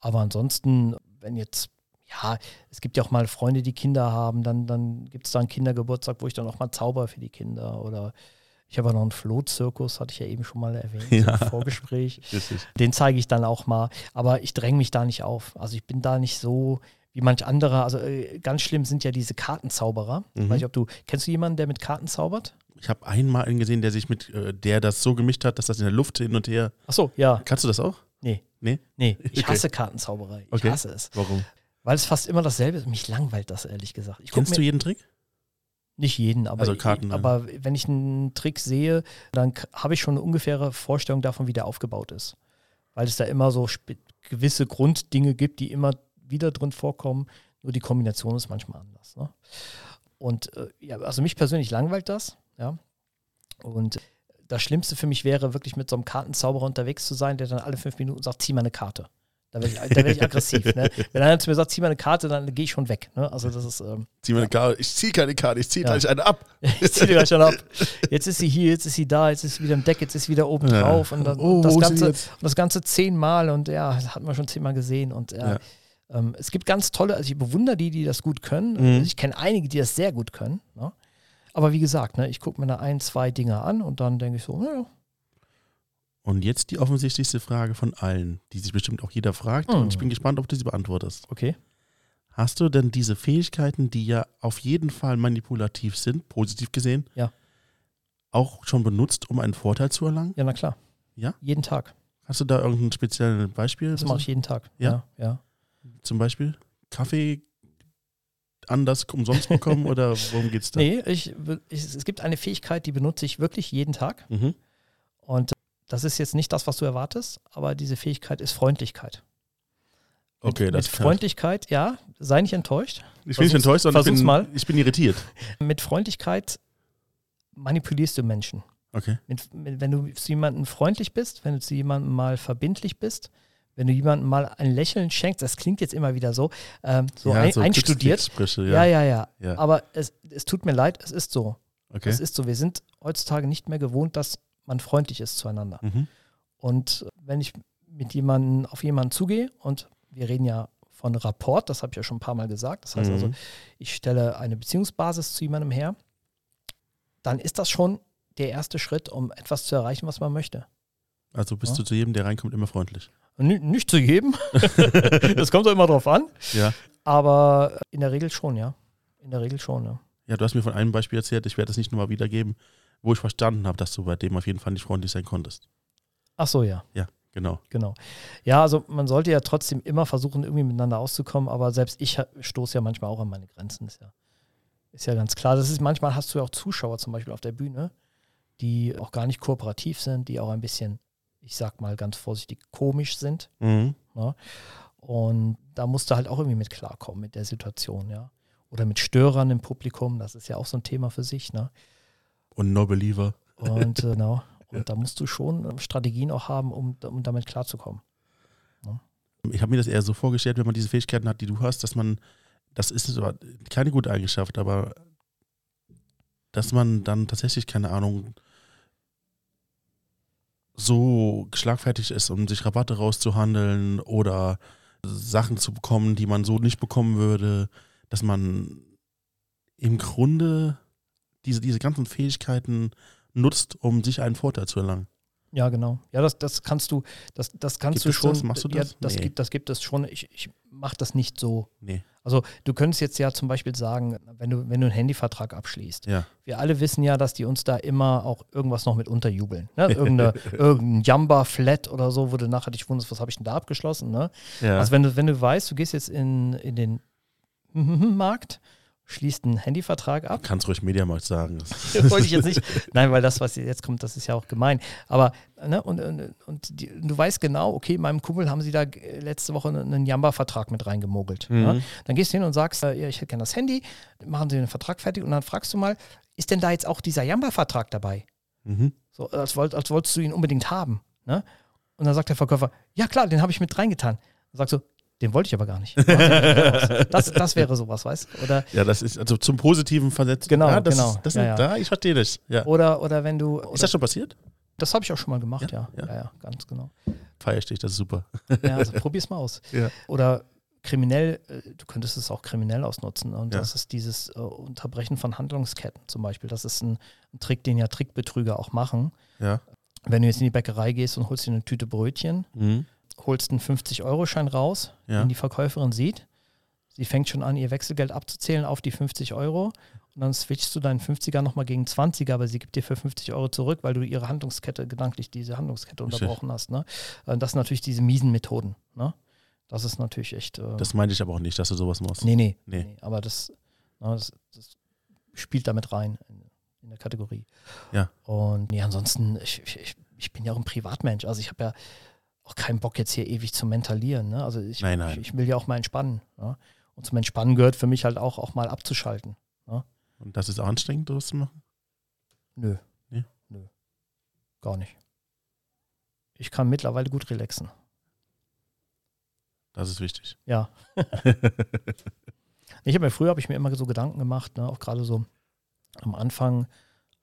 Aber ansonsten, wenn jetzt ja, es gibt ja auch mal Freunde, die Kinder haben, dann, dann gibt es da einen Kindergeburtstag, wo ich dann auch mal zauber für die Kinder. Oder ich habe ja noch einen Flohzirkus, hatte ich ja eben schon mal erwähnt, Ja. im Vorgespräch. Den zeige ich dann auch mal. Aber ich dränge mich da nicht auf. Also ich bin da nicht so wie manch anderer. Also äh, ganz schlimm sind ja diese Kartenzauberer. Mhm. Weiß ich, ob du, kennst du jemanden, der mit Karten zaubert? Ich habe einmal einen gesehen, der sich mit, äh, der das so gemischt hat, dass das in der Luft hin und her. Ach so, ja. Kannst du das auch? Nee. Nee? Nee, ich Okay. hasse Kartenzauberei. Ich Okay. hasse es. Warum? Weil es fast immer dasselbe ist. Mich langweilt das, ehrlich gesagt. Ich Kennst du jeden Trick? Nicht jeden, aber, Also Karten, ich, ja. aber wenn ich einen Trick sehe, dann habe ich schon eine ungefähre Vorstellung davon, wie der aufgebaut ist. Weil es da immer so gewisse Grunddinge gibt, die immer wieder drin vorkommen. Nur die Kombination ist manchmal anders. Ne? Und äh, ja, also mich persönlich langweilt das, ja. Und das Schlimmste für mich wäre, wirklich mit so einem Kartenzauberer unterwegs zu sein, der dann alle fünf Minuten sagt, zieh mal eine Karte. Da werde ich, da werd ich aggressiv. Ne? Wenn einer zu mir sagt, zieh mal eine Karte, dann gehe ich schon weg. Ne? Also das ist, ähm, Zieh mal eine Karte. Ich ziehe keine Karte, ich ziehe Ja. gleich eine ab. ich ziehe gleich schon ab. Jetzt ist sie hier, jetzt ist sie da, jetzt ist sie wieder im Deck, jetzt ist sie wieder oben Ja. drauf. Und, dann, Oh, und das, Ganze, und das Ganze zehnmal und ja, das hat man schon zehnmal gesehen. Und ja, Ja. ähm, es gibt ganz tolle, also ich bewundere die, die das gut können. Mhm. Also ich kenne einige, die das sehr gut können. Ne? Aber wie gesagt, ne, ich gucke mir da ein, zwei Dinge an und dann denke ich so, naja, Und jetzt die offensichtlichste Frage von allen, die sich bestimmt auch jeder fragt. Mhm. Und ich bin gespannt, ob du sie beantwortest. okay. Hast du denn diese Fähigkeiten, die ja auf jeden Fall manipulativ sind, positiv gesehen, Ja. auch schon benutzt, um einen Vorteil zu erlangen? Ja, na klar. Ja? Jeden Tag. Hast du da irgendein spezielles Beispiel? Das mache ich jeden Tag. Ja? ja. ja. Zum Beispiel Kaffee anders umsonst bekommen oder worum geht's da? Nee, ich, ich, es gibt eine Fähigkeit, die benutze ich wirklich jeden Tag. Mhm. Und das ist jetzt nicht das, was du erwartest, aber diese Fähigkeit ist Freundlichkeit. Mit, Okay, das mit Freundlichkeit, ja, sei nicht enttäuscht. Ich bin nicht versuch's- enttäuscht, sondern ich versuch's bin, mal. ich bin irritiert. Mit Freundlichkeit manipulierst du Menschen. Okay. Mit, mit, wenn du zu jemandem freundlich bist, wenn du zu jemandem mal verbindlich bist, wenn du jemandem mal ein Lächeln schenkst, das klingt jetzt immer wieder so, ähm, so, ein, einstudiert. Glückssprüche, Ja, ja. ja, ja. Ja. Aber es, es tut mir leid, es ist so. Okay. Es ist so. Wir sind heutzutage nicht mehr gewohnt, dass man freundlich ist zueinander. Mhm. Und wenn ich mit jemandem auf jemanden zugehe und wir reden ja von Rapport, das habe ich ja schon ein paar Mal gesagt. Das heißt also, Mhm. ich stelle eine Beziehungsbasis zu jemandem her, dann ist das schon der erste Schritt, um etwas zu erreichen, was man möchte. Also bist Ja. du zu jedem, der reinkommt, immer freundlich. N nicht zu jedem. das kommt doch immer drauf an. Ja. Aber in der Regel schon, ja. In der Regel schon, ja. Ja, du hast mir von einem Beispiel erzählt, ich werde das nicht nochmal wiedergeben, wo ich verstanden habe, dass du bei dem auf jeden Fall nicht freundlich sein konntest. Ach so, ja. Genau. Genau. Ja, also man sollte ja trotzdem immer versuchen, irgendwie miteinander auszukommen, aber selbst ich stoße ja manchmal auch an meine Grenzen. Ist ja, ist ja ganz klar. Das ist manchmal hast du ja auch Zuschauer zum Beispiel auf der Bühne, die auch gar nicht kooperativ sind, die auch ein bisschen, ich sag mal ganz vorsichtig, komisch sind. Mhm. Und da musst du halt auch irgendwie mit klarkommen mit der Situation, ja. Oder mit Störern im Publikum, das ist ja auch so ein Thema für sich, ne? Und No Believer. Und äh, genau. Und da musst du schon ähm, Strategien auch haben, um, um damit klarzukommen. Ich habe mir das eher so vorgestellt, wenn man diese Fähigkeiten hat, die du hast, dass man, das ist zwar keine gute Eigenschaft, aber dass man dann tatsächlich, keine Ahnung, so schlagfertig ist, um sich Rabatte rauszuhandeln oder Sachen zu bekommen, die man so nicht bekommen würde, dass man im Grunde diese, diese ganzen Fähigkeiten nutzt, um sich einen Vorteil zu erlangen. Ja, genau. Ja, das, das kannst du, das, das kannst Gibt du schon. das? Machst du das? Ja, das, Nee. gibt, das gibt es schon. Ich, ich mache das nicht so. Nee. Also du könntest jetzt ja zum Beispiel sagen, wenn du, wenn du einen Handyvertrag abschließt, Ja. wir alle wissen ja, dass die uns da immer auch irgendwas noch mit unterjubeln. Ne? Irgendeine, irgendein Jamba Flat oder so, wo du nachher dich wunderst, was habe ich denn da abgeschlossen? Ne? Ja. Also wenn du, wenn du weißt, du gehst jetzt in, in den Markt, schließt einen Handyvertrag ab, Kannst ruhig Mediamarkt sagen. wollte ich jetzt nicht. Nein, weil das, was jetzt kommt, das ist ja auch gemein. Aber, ne, und, und, und die, du weißt genau, okay, meinem Kumpel haben sie da äh, letzte Woche einen Jamba-Vertrag mit reingemogelt. Mhm. Ja? Dann gehst du hin und sagst, äh, ja, ich hätte gerne das Handy, machen sie den Vertrag fertig und dann fragst du mal, ist denn da jetzt auch dieser Jamba-Vertrag dabei? Mhm. So, als, wollt, als wolltest du ihn unbedingt haben. Ne? Und dann sagt der Verkäufer, ja klar, den habe ich mit reingetan. Dann sagst du, den wollte ich aber gar nicht. Das, das wäre sowas, weißt du? Oder Ja, das ist also zum Positiven versetzt. Genau, ja, das genau. Ist, das Ja, ist, ja. Da, ich verstehe das. Ja. Oder, oder wenn du. Oder, Ist das schon passiert? das habe ich auch schon mal gemacht, ja. Ja, Ja, ja. ja, ganz genau. Feier ich dich, das ist super. Ja, also probier's mal aus. Ja. Oder kriminell, äh, du könntest es auch kriminell ausnutzen. Und Ja. das ist dieses äh, Unterbrechen von Handlungsketten zum Beispiel. Das ist ein, ein Trick, den ja Trickbetrüger auch machen. Ja. Wenn du jetzt in die Bäckerei gehst und holst dir eine Tüte Brötchen, Mhm. Holst einen 50-Euro-Schein raus, Ja. den die Verkäuferin sieht. Sie fängt schon an, ihr Wechselgeld abzuzählen auf die 50 Euro. Und dann switchst du deinen 50er nochmal gegen 20er, aber sie gibt dir für 50 Euro zurück, weil du ihre Handlungskette, gedanklich diese Handlungskette unterbrochen hast. Ne? Äh, Das sind natürlich diese miesen Methoden. Ne? Das ist natürlich echt. Äh, Das meinte ich aber auch nicht, dass du sowas machst. nee, nee, Nee. nee. Aber das, na, das, das spielt damit rein in, in der Kategorie. Ja. Und nee, ansonsten, ich- ich, ich bin ja auch ein Privatmensch. Also ich habe ja auch keinen Bock jetzt hier ewig zu mentalieren. Ne? Also ich, Nein, nein. Ich, ich will ja auch mal entspannen. Ja? Und zum Entspannen gehört für mich halt auch, auch mal abzuschalten. Und das ist anstrengend, das zu machen? Nö. Nee? Nö. Gar nicht. Ich kann mittlerweile gut relaxen. Das ist wichtig. Ja. Ich habe mir früher habe ich mir immer so Gedanken gemacht, ne, auch gerade so am Anfang,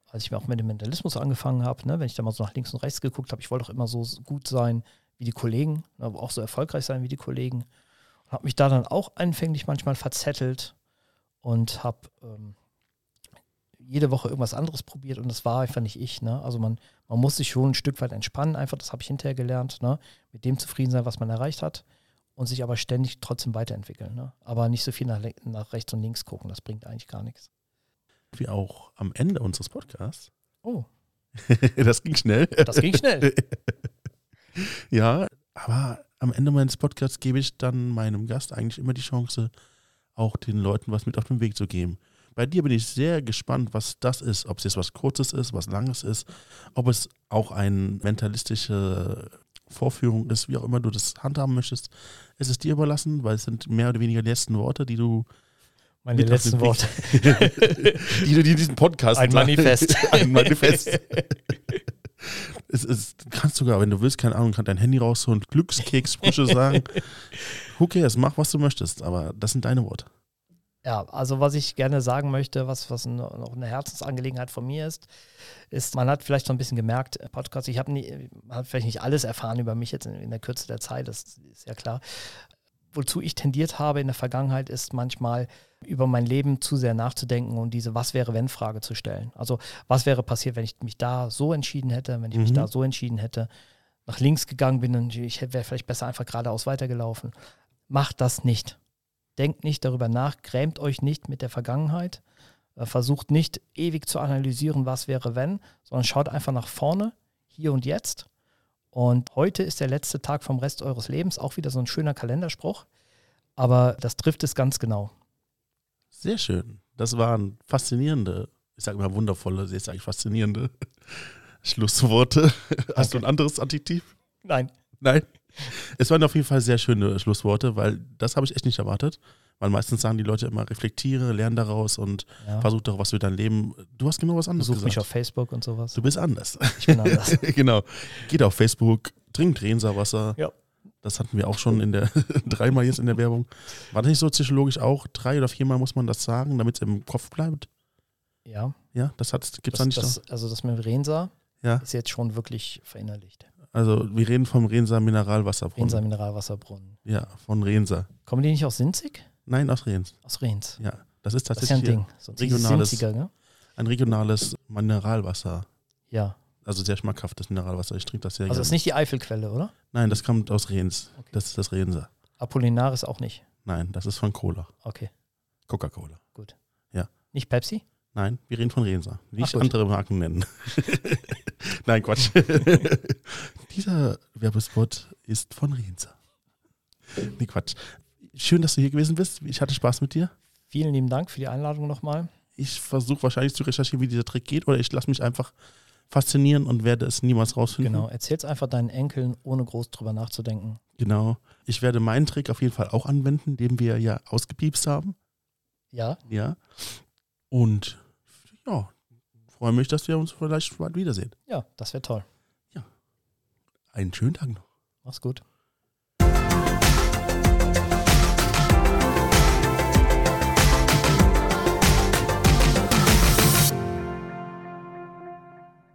als ich mir auch mit dem Mentalismus angefangen habe, ne, wenn ich da mal so nach links und rechts geguckt habe, ich wollte auch immer so gut sein wie die Kollegen, ne, aber auch so erfolgreich sein wie die Kollegen. Und habe mich da dann auch anfänglich manchmal verzettelt und habe ähm, jede Woche irgendwas anderes probiert und das war einfach nicht ich. Ne? Also man, man muss sich schon ein Stück weit entspannen, einfach, das habe ich hinterher gelernt, ne? mit dem zufrieden sein, was man erreicht hat und sich aber ständig trotzdem weiterentwickeln. Ne? Aber nicht so viel nach, nach rechts und links gucken, das bringt eigentlich gar nichts. Wie auch am Ende unseres Podcasts. Oh, das ging schnell. das ging schnell. Ja, aber am Ende meines Podcasts gebe ich dann meinem Gast eigentlich immer die Chance, auch den Leuten was mit auf den Weg zu geben. Bei dir bin ich sehr gespannt, was das ist. Ob es jetzt was Kurzes ist, was Langes ist, ob es auch eine mentalistische Vorführung ist, wie auch immer du das handhaben möchtest. Es ist dir überlassen, weil es sind mehr oder weniger die letzten Worte, die du Meine letzten. Worte. die du dir in diesem Podcast Ein. Manifest. Ein Manifest. es du kannst sogar, wenn du willst, keine Ahnung, kannst dein Handy rausholen, Glückskekssprüche sagen. Who cares, mach, was du möchtest, aber das sind deine Worte. Ja, also was ich gerne sagen möchte, was, was noch eine Herzensangelegenheit von mir ist, ist, man hat vielleicht so ein bisschen gemerkt, äh, Podcast, ich habe hat vielleicht nicht alles erfahren über mich jetzt in, in der Kürze der Zeit, das ist ja klar. Wozu ich tendiert habe in der Vergangenheit, ist manchmal über mein Leben zu sehr nachzudenken und diese Was wäre wenn Frage zu stellen. Also was wäre passiert, wenn ich mich da so entschieden hätte, wenn ich mich Mhm. da so entschieden hätte, nach links gegangen bin und ich wäre vielleicht besser einfach geradeaus weitergelaufen. Macht das nicht. Denkt nicht darüber nach, grämt euch nicht mit der Vergangenheit, äh, versucht nicht ewig zu analysieren, was wäre wenn, sondern schaut einfach nach vorne, hier und jetzt. Und heute ist der letzte Tag vom Rest eures Lebens, auch wieder so ein schöner Kalenderspruch, aber das trifft es ganz genau. Sehr schön. Das waren faszinierende, ich sage mal wundervolle, jetzt sage ich faszinierende Schlussworte. Hast du ein anderes Adjektiv? Nein. Nein. Es waren auf jeden Fall sehr schöne Schlussworte, weil das habe ich echt nicht erwartet. Weil meistens sagen die Leute immer, reflektiere, lerne daraus und Ja. versuch doch was für dein Leben. Du hast genau was anderes Besuch mich auf Facebook und sowas. Du bist anders. Ich bin anders. genau. Geht auf Facebook, trinkt Renserwasser. Ja. Das hatten wir auch schon in der dreimal jetzt in der Werbung. War das nicht so psychologisch auch? Drei oder viermal muss man das sagen, damit es im Kopf bleibt? ja. Ja, das gibt es da nicht. das, noch? also das mit Rensa Ja, ist jetzt schon wirklich verinnerlicht. also wir reden vom Renser Mineralwasserbrunnen. Rensa Mineralwasserbrunnen. Ja, von Renser. Kommen die nicht aus Sinzig? Nein, aus Rens. Aus Rens. Ja, das ist Das ist ja ein tatsächlich Ding. So dieses regionales- Sinziger, ne? ein regionales Mineralwasser. Ja. Also sehr schmackhaftes Mineralwasser. Ich trinke das sehr Also gerne. ist nicht die Eifelquelle, oder? Nein, das kommt aus Rens. Okay. Das ist das Renser. Apollinaris auch nicht. Nein, das ist von Cola. Okay. Coca-Cola. Nicht Pepsi? Nein, wir reden von Renser. Ach, Nicht gut. andere Marken nennen. Nein, Quatsch. Dieser Werbespot ist von Renser. Nee, Quatsch. Schön, dass du hier gewesen bist. Ich hatte Spaß mit dir. Vielen lieben Dank für die Einladung nochmal. Ich versuche wahrscheinlich zu recherchieren, wie dieser Trick geht, oder ich lasse mich einfach faszinieren und werde es niemals rausfinden. Genau. Erzähl's einfach deinen Enkeln, ohne groß drüber nachzudenken. Genau. Ich werde meinen Trick auf jeden Fall auch anwenden, den wir ja ausgepiepst haben. Ja, Ja. Und ja, freue mich, dass wir uns vielleicht bald wiedersehen. ja, das wäre toll. Einen schönen Tag noch. Mach's gut.